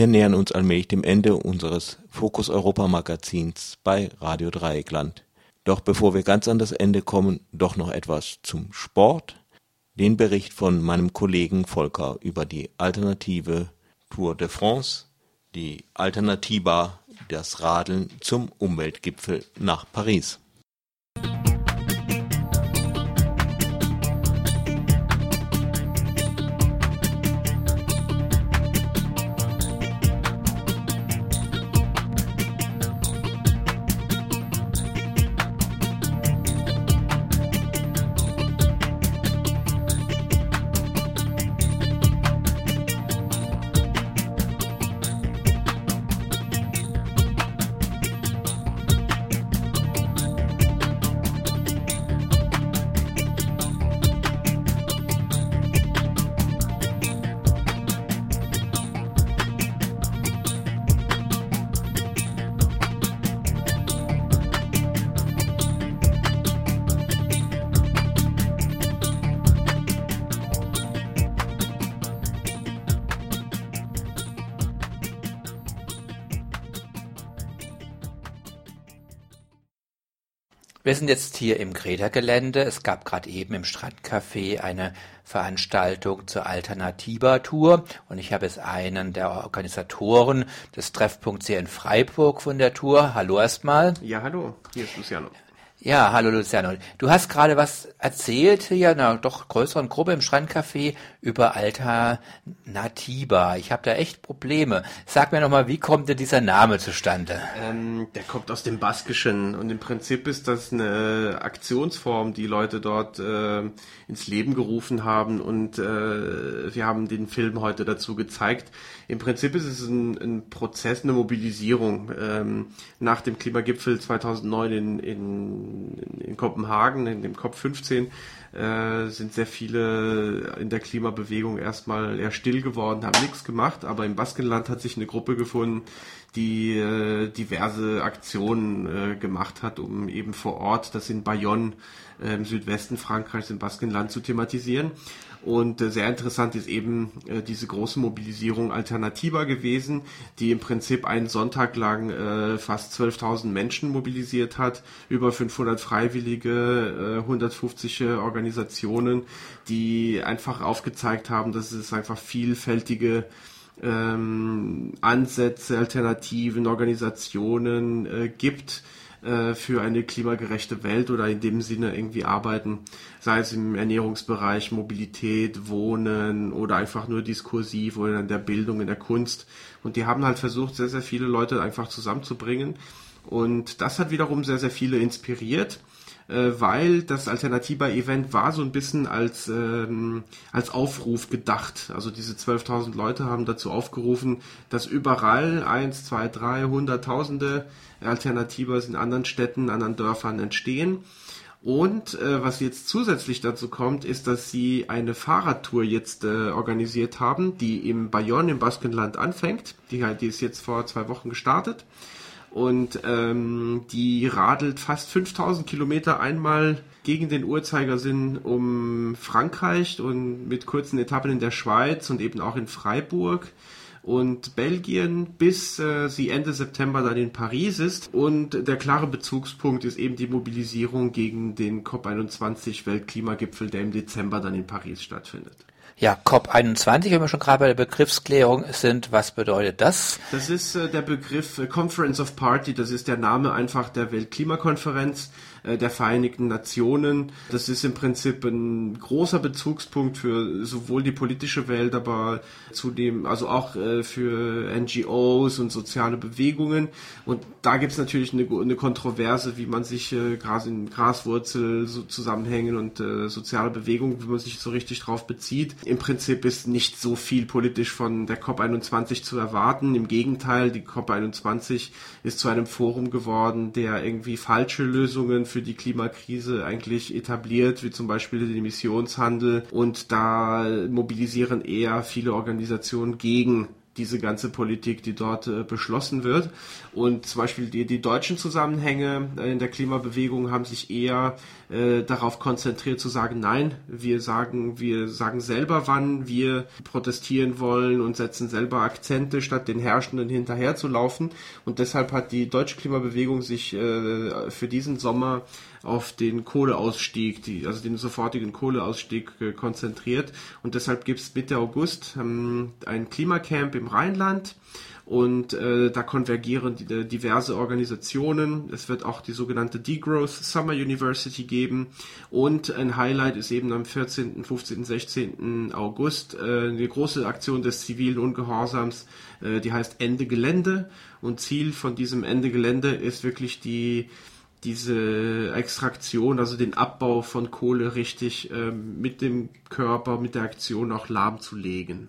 Wir nähern uns allmählich dem Ende unseres Fokus Europa Magazins bei Radio Dreieckland. Doch bevor wir ganz an das Ende kommen, doch noch etwas zum Sport. Den Bericht von meinem Kollegen Volker über die alternative Tour de France, die Alternativa, das Radeln zum Umweltgipfel nach Paris. Wir sind jetzt hier im Greta-Gelände. Es gab gerade eben im Strandcafé eine Veranstaltung zur Alternativa-Tour und ich habe jetzt einen der Organisatoren des Treffpunkts hier in Freiburg von der Tour. Hallo erstmal. Ja, hallo, hier ist Luciano. Ja, hallo Luciano. Du hast gerade was erzählt hier in einer doch größeren Gruppe im Strandcafé über Alternativa. Ich habe da echt Probleme. Sag mir nochmal, wie kommt denn dieser Name zustande? Ähm, der kommt aus dem Baskischen und im Prinzip ist das eine Aktionsform, die Leute dort äh, ins Leben gerufen haben und äh, wir haben den Film heute dazu gezeigt. Im Prinzip ist es ein, ein Prozess, eine Mobilisierung. Ähm, nach dem Klimagipfel 2009 in, in in Kopenhagen, in dem COP15, äh, sind sehr viele in der Klimabewegung erstmal eher still geworden, haben nichts gemacht, aber im Baskenland hat sich eine Gruppe gefunden, die äh, diverse Aktionen äh, gemacht hat, um eben vor Ort das in Bayonne äh, im Südwesten Frankreichs, im Baskenland zu thematisieren. Und äh, sehr interessant ist eben äh, diese große Mobilisierung Alternativa gewesen, die im Prinzip einen Sonntag lang äh, fast 12.000 Menschen mobilisiert hat, über 500 Freiwillige, äh, 150 Organisationen, die einfach aufgezeigt haben, dass es einfach vielfältige ähm, Ansätze, Alternativen, Organisationen äh, gibt, äh, für eine klimagerechte Welt oder in dem Sinne irgendwie arbeiten, sei es im Ernährungsbereich, Mobilität, Wohnen oder einfach nur diskursiv oder in der Bildung, in der Kunst. Und die haben halt versucht, sehr, sehr viele Leute einfach zusammenzubringen. Und das hat wiederum sehr, sehr viele inspiriert äh, weil das Alternativa-Event war so ein bisschen als, ähm, als Aufruf gedacht. Also diese 12.000 Leute haben dazu aufgerufen, dass überall eins, zwei, drei, hunderttausende Alternativas in anderen Städten, anderen Dörfern entstehen. Und äh, was jetzt zusätzlich dazu kommt, ist, dass sie eine Fahrradtour jetzt äh, organisiert haben, die im Bayonne im Baskenland anfängt. Die, die ist jetzt vor zwei Wochen gestartet und ähm, die radelt fast 5000 Kilometer einmal gegen den Uhrzeigersinn um Frankreich und mit kurzen Etappen in der Schweiz und eben auch in Freiburg und Belgien, bis äh, sie Ende September dann in Paris ist. Und der klare Bezugspunkt ist eben die Mobilisierung gegen den COP21 Weltklimagipfel, der im Dezember dann in Paris stattfindet. Ja, COP21, wenn wir schon gerade bei der Begriffsklärung sind, was bedeutet das? Das ist äh, der Begriff äh, Conference of Party, das ist der Name einfach der Weltklimakonferenz. Äh, der Vereinigten Nationen. Das ist im Prinzip ein großer Bezugspunkt für sowohl die politische Welt, aber zudem, also auch äh, für NGOs und soziale Bewegungen. Und da gibt es natürlich eine, eine, Kontroverse, wie man sich äh, in Graswurzel so zusammenhängen und äh, soziale Bewegungen, wie man sich so richtig drauf bezieht. Im Prinzip ist nicht so viel politisch von der COP21 zu erwarten. Im Gegenteil, die COP21 ist zu einem Forum geworden, der irgendwie falsche Lösungen für die Klimakrise eigentlich etabliert, wie zum Beispiel den Emissionshandel. Und da mobilisieren eher viele Organisationen gegen diese ganze Politik, die dort äh, beschlossen wird. Und zum Beispiel die, die deutschen Zusammenhänge äh, in der Klimabewegung haben sich eher äh, darauf konzentriert zu sagen, nein, wir sagen, wir sagen selber, wann wir protestieren wollen und setzen selber Akzente, statt den Herrschenden hinterher zu laufen. Und deshalb hat die deutsche Klimabewegung sich äh, für diesen Sommer auf den Kohleausstieg, die, also den sofortigen Kohleausstieg äh, konzentriert. Und deshalb gibt es Mitte August ähm, ein Klimacamp im Rheinland. Und äh, da konvergieren die, äh, diverse Organisationen. Es wird auch die sogenannte Degrowth Summer University geben. Und ein Highlight ist eben am 14., 15., 16. August äh, eine große Aktion des zivilen Ungehorsams, äh, die heißt Ende Gelände. Und Ziel von diesem Ende Gelände ist wirklich die diese Extraktion, also den Abbau von Kohle richtig ähm, mit dem Körper, mit der Aktion auch lahmzulegen.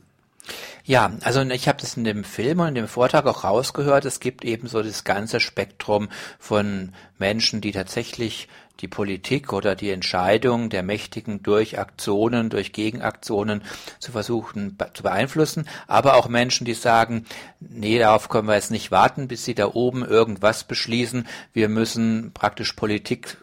Ja, also ich habe das in dem Film und in dem Vortrag auch rausgehört. Es gibt eben so das ganze Spektrum von Menschen, die tatsächlich die Politik oder die Entscheidung der Mächtigen durch Aktionen, durch Gegenaktionen zu versuchen zu beeinflussen, aber auch Menschen, die sagen, nee, darauf können wir jetzt nicht warten, bis sie da oben irgendwas beschließen. Wir müssen praktisch Politik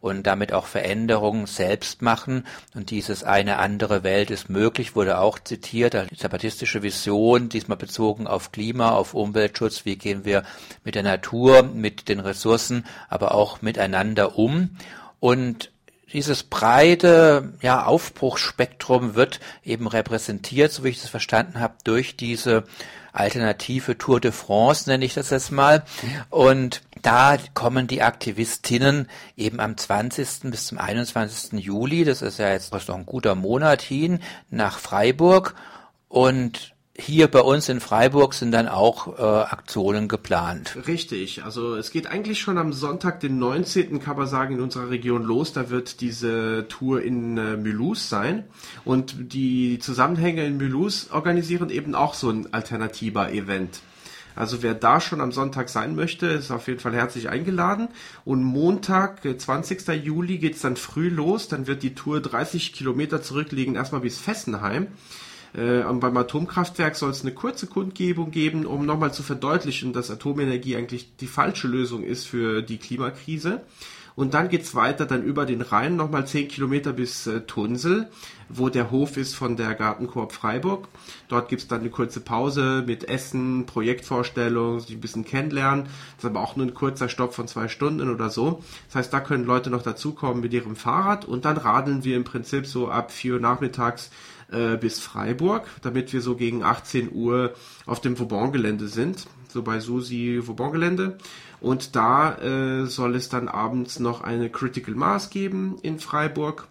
und damit auch Veränderungen selbst machen. Und dieses eine andere Welt ist möglich, wurde auch zitiert, die zapatistische Vision, diesmal bezogen auf Klima, auf Umweltschutz, wie gehen wir mit der Natur, mit den Ressourcen, aber auch miteinander um. Und dieses breite ja, Aufbruchsspektrum wird eben repräsentiert, so wie ich das verstanden habe, durch diese alternative Tour de France, nenne ich das jetzt mal. Und da kommen die Aktivistinnen eben am 20. bis zum 21. Juli, das ist ja jetzt noch ein guter Monat hin, nach Freiburg. Und hier bei uns in Freiburg sind dann auch äh, Aktionen geplant. Richtig, also es geht eigentlich schon am Sonntag, den 19. kann man sagen, in unserer Region los. Da wird diese Tour in äh, Mulhouse sein. Und die Zusammenhänge in Mulhouse organisieren eben auch so ein alternativer Event. Also wer da schon am Sonntag sein möchte, ist auf jeden Fall herzlich eingeladen. Und Montag, 20. Äh, Juli, geht's dann früh los. Dann wird die Tour 30 Kilometer zurückliegen, erstmal bis Fessenheim. Äh, beim Atomkraftwerk soll es eine kurze Kundgebung geben, um nochmal zu verdeutlichen, dass Atomenergie eigentlich die falsche Lösung ist für die Klimakrise. Und dann geht's weiter, dann über den Rhein, nochmal 10 Kilometer bis äh, Tunsel, wo der Hof ist von der Gartenkorb Freiburg. Dort gibt's dann eine kurze Pause mit Essen, Projektvorstellung, sich ein bisschen kennenlernen. Das ist aber auch nur ein kurzer Stopp von zwei Stunden oder so. Das heißt, da können Leute noch dazukommen mit ihrem Fahrrad und dann radeln wir im Prinzip so ab 4 Uhr nachmittags äh, bis Freiburg, damit wir so gegen 18 Uhr auf dem Vauban-Gelände sind, so bei Susi Vauban-Gelände. Und da äh, soll es dann abends noch eine Critical Mass geben in Freiburg.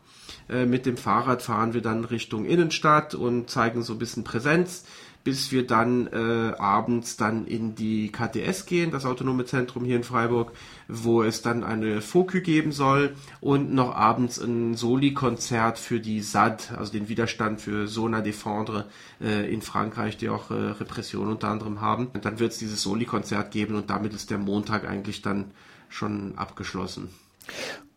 Äh, mit dem Fahrrad fahren wir dann Richtung Innenstadt und zeigen so ein bisschen Präsenz bis wir dann äh, abends dann in die KTS gehen, das autonome Zentrum hier in Freiburg, wo es dann eine Fokü geben soll und noch abends ein Soli-Konzert für die SAD, also den Widerstand für Sona Défendre äh, in Frankreich, die auch äh, Repression unter anderem haben. Und dann wird es dieses Soli-Konzert geben und damit ist der Montag eigentlich dann schon abgeschlossen.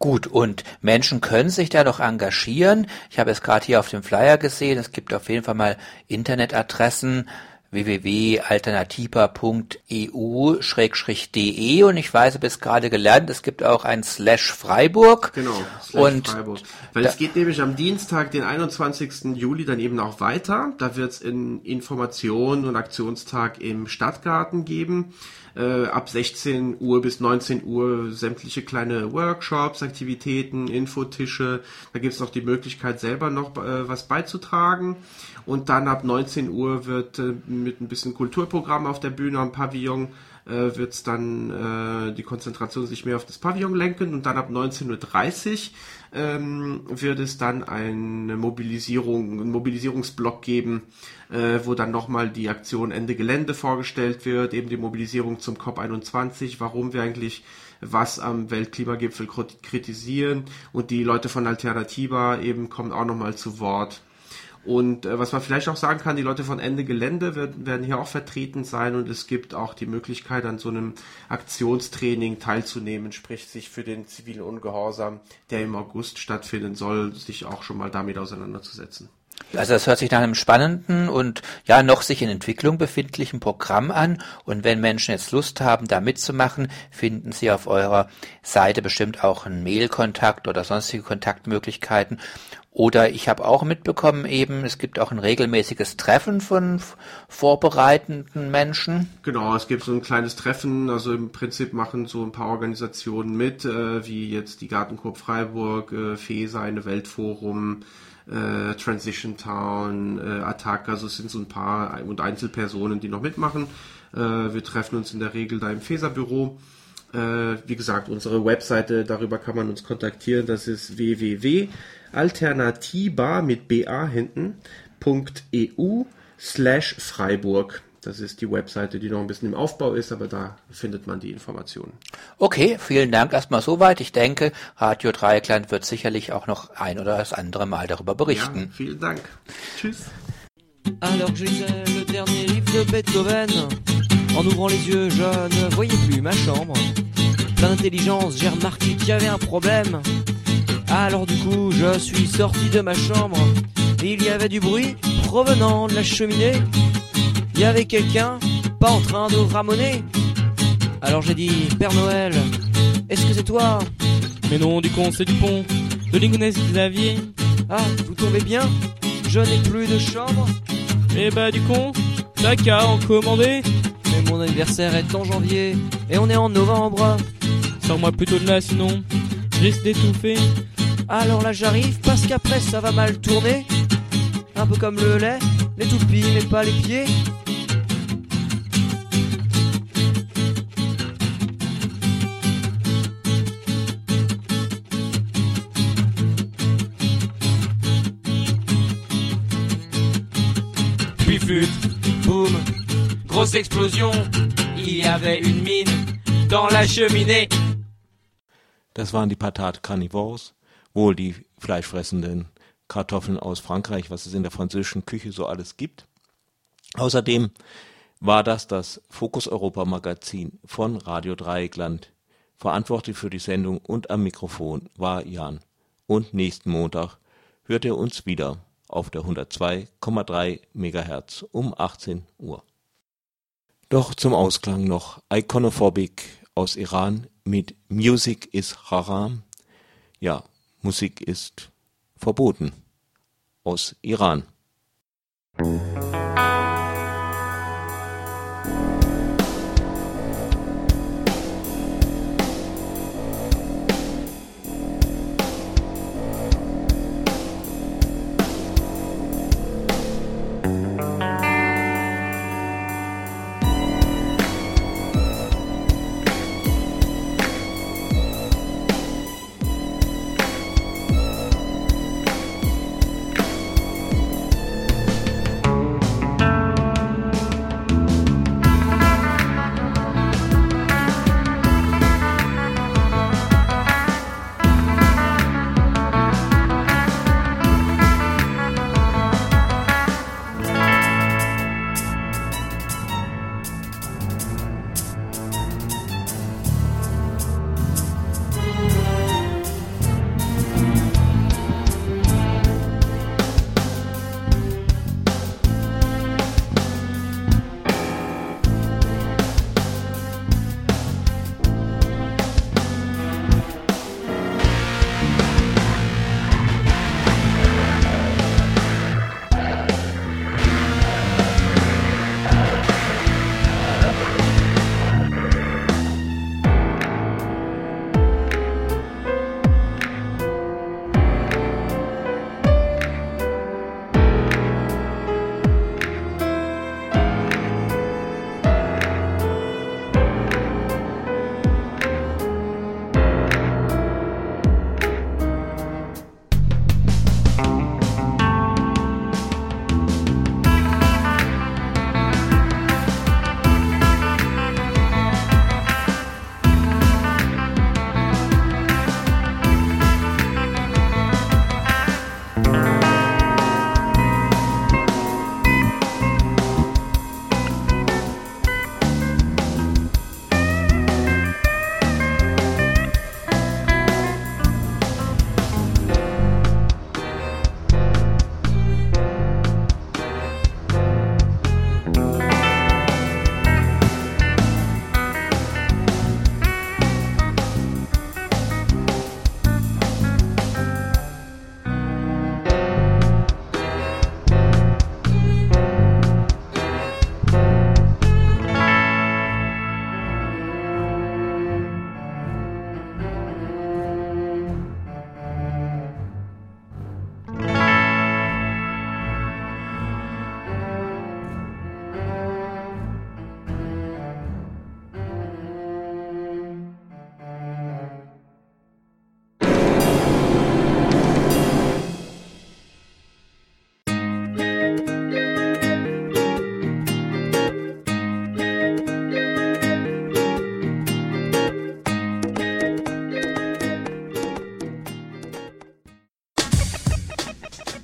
Gut, und Menschen können sich da doch engagieren. Ich habe es gerade hier auf dem Flyer gesehen. Es gibt auf jeden Fall mal Internetadressen www.alternativa.eu-de und ich weiß, ich habe es gerade gelernt, es gibt auch ein Slash Freiburg. Genau, Slash und Freiburg. Weil es geht nämlich am Dienstag, den 21. Juli, dann eben auch weiter. Da wird es einen Information- und Aktionstag im Stadtgarten geben äh, ab 16 Uhr bis 19 Uhr sämtliche kleine Workshops, Aktivitäten, Infotische. Da gibt es noch die Möglichkeit, selber noch äh, was beizutragen. Und dann ab 19 Uhr wird äh, mit ein bisschen Kulturprogramm auf der Bühne am Pavillon äh, wird es dann äh, die Konzentration sich mehr auf das Pavillon lenken und dann ab 19.30 Uhr ähm, wird es dann eine Mobilisierung, einen Mobilisierungsblock geben, äh, wo dann nochmal die Aktion Ende Gelände vorgestellt wird, eben die Mobilisierung zum COP21, warum wir eigentlich was am Weltklimagipfel kritisieren und die Leute von Alternativa eben kommen auch nochmal zu Wort. Und äh, was man vielleicht auch sagen kann, die Leute von Ende Gelände wird, werden hier auch vertreten sein und es gibt auch die Möglichkeit, an so einem Aktionstraining teilzunehmen, sprich sich für den zivilen Ungehorsam, der im August stattfinden soll, sich auch schon mal damit auseinanderzusetzen. Also es hört sich nach einem spannenden und ja noch sich in Entwicklung befindlichen Programm an. Und wenn Menschen jetzt Lust haben, da mitzumachen, finden sie auf eurer Seite bestimmt auch einen Mailkontakt oder sonstige Kontaktmöglichkeiten. Oder ich habe auch mitbekommen eben, es gibt auch ein regelmäßiges Treffen von vorbereitenden Menschen. Genau, es gibt so ein kleines Treffen. Also im Prinzip machen so ein paar Organisationen mit, äh, wie jetzt die Gartenkorb Freiburg, äh, FESA, eine Weltforum, äh, Transition Town, äh, Attack, also sind so ein paar und Einzelpersonen, die noch mitmachen. Äh, wir treffen uns in der Regel da im FESA-Büro. Äh, wie gesagt, unsere Webseite, darüber kann man uns kontaktieren, das ist www.alternativa mit ba hinten.eu slash Freiburg. Das ist die Webseite, die noch ein bisschen im Aufbau ist, aber da findet man die Informationen. Okay, vielen Dank erstmal soweit. Ich denke, Radio Dreieckland wird sicherlich auch noch ein oder das andere Mal darüber berichten. Ja, vielen Dank. Tschüss. Alors je lisais le dernier livre de Beethoven. En ouvrant les yeux, je ne voyais plus ma chambre. Plein d'intelligence, j'ai remarqué qu'il y avait un problème. Alors du coup, je suis sorti de ma chambre. Et il y avait du bruit provenant de la cheminée. Il y avait quelqu'un, pas en train de ramoner. Alors j'ai dit, Père Noël, est-ce que c'est toi? Mais non, du con, c'est Dupont, de Ligonnès Xavier. Ah, vous tombez bien? Je n'ai plus de chambre. Eh bah, du con, t'as qu'à en commander. Mais mon anniversaire est en janvier, et on est en novembre. Sors-moi plutôt de là, sinon, je risque d'étouffer. Alors là j'arrive, parce qu'après ça va mal tourner. Un peu comme le lait, les toupies, mais pas les pieds. Flûte, boum, grosse explosion. Il y avait une mine dans la cheminée. Das waren die Patates Carnivores, wohl die fleischfressenden Kartoffeln aus Frankreich, was es in der französischen Küche so alles gibt. Außerdem war das das Fokus Europa Magazin von Radio Dreieckland. Verantwortlich für die Sendung und am Mikrofon war Jan. Und nächsten Montag hört ihr uns wieder auf der 102,3 MHz um 18 Uhr. Doch zum Ausklang noch Iconophobic aus Iran mit Music is Haram. Ja, Musik ist verboten aus Iran.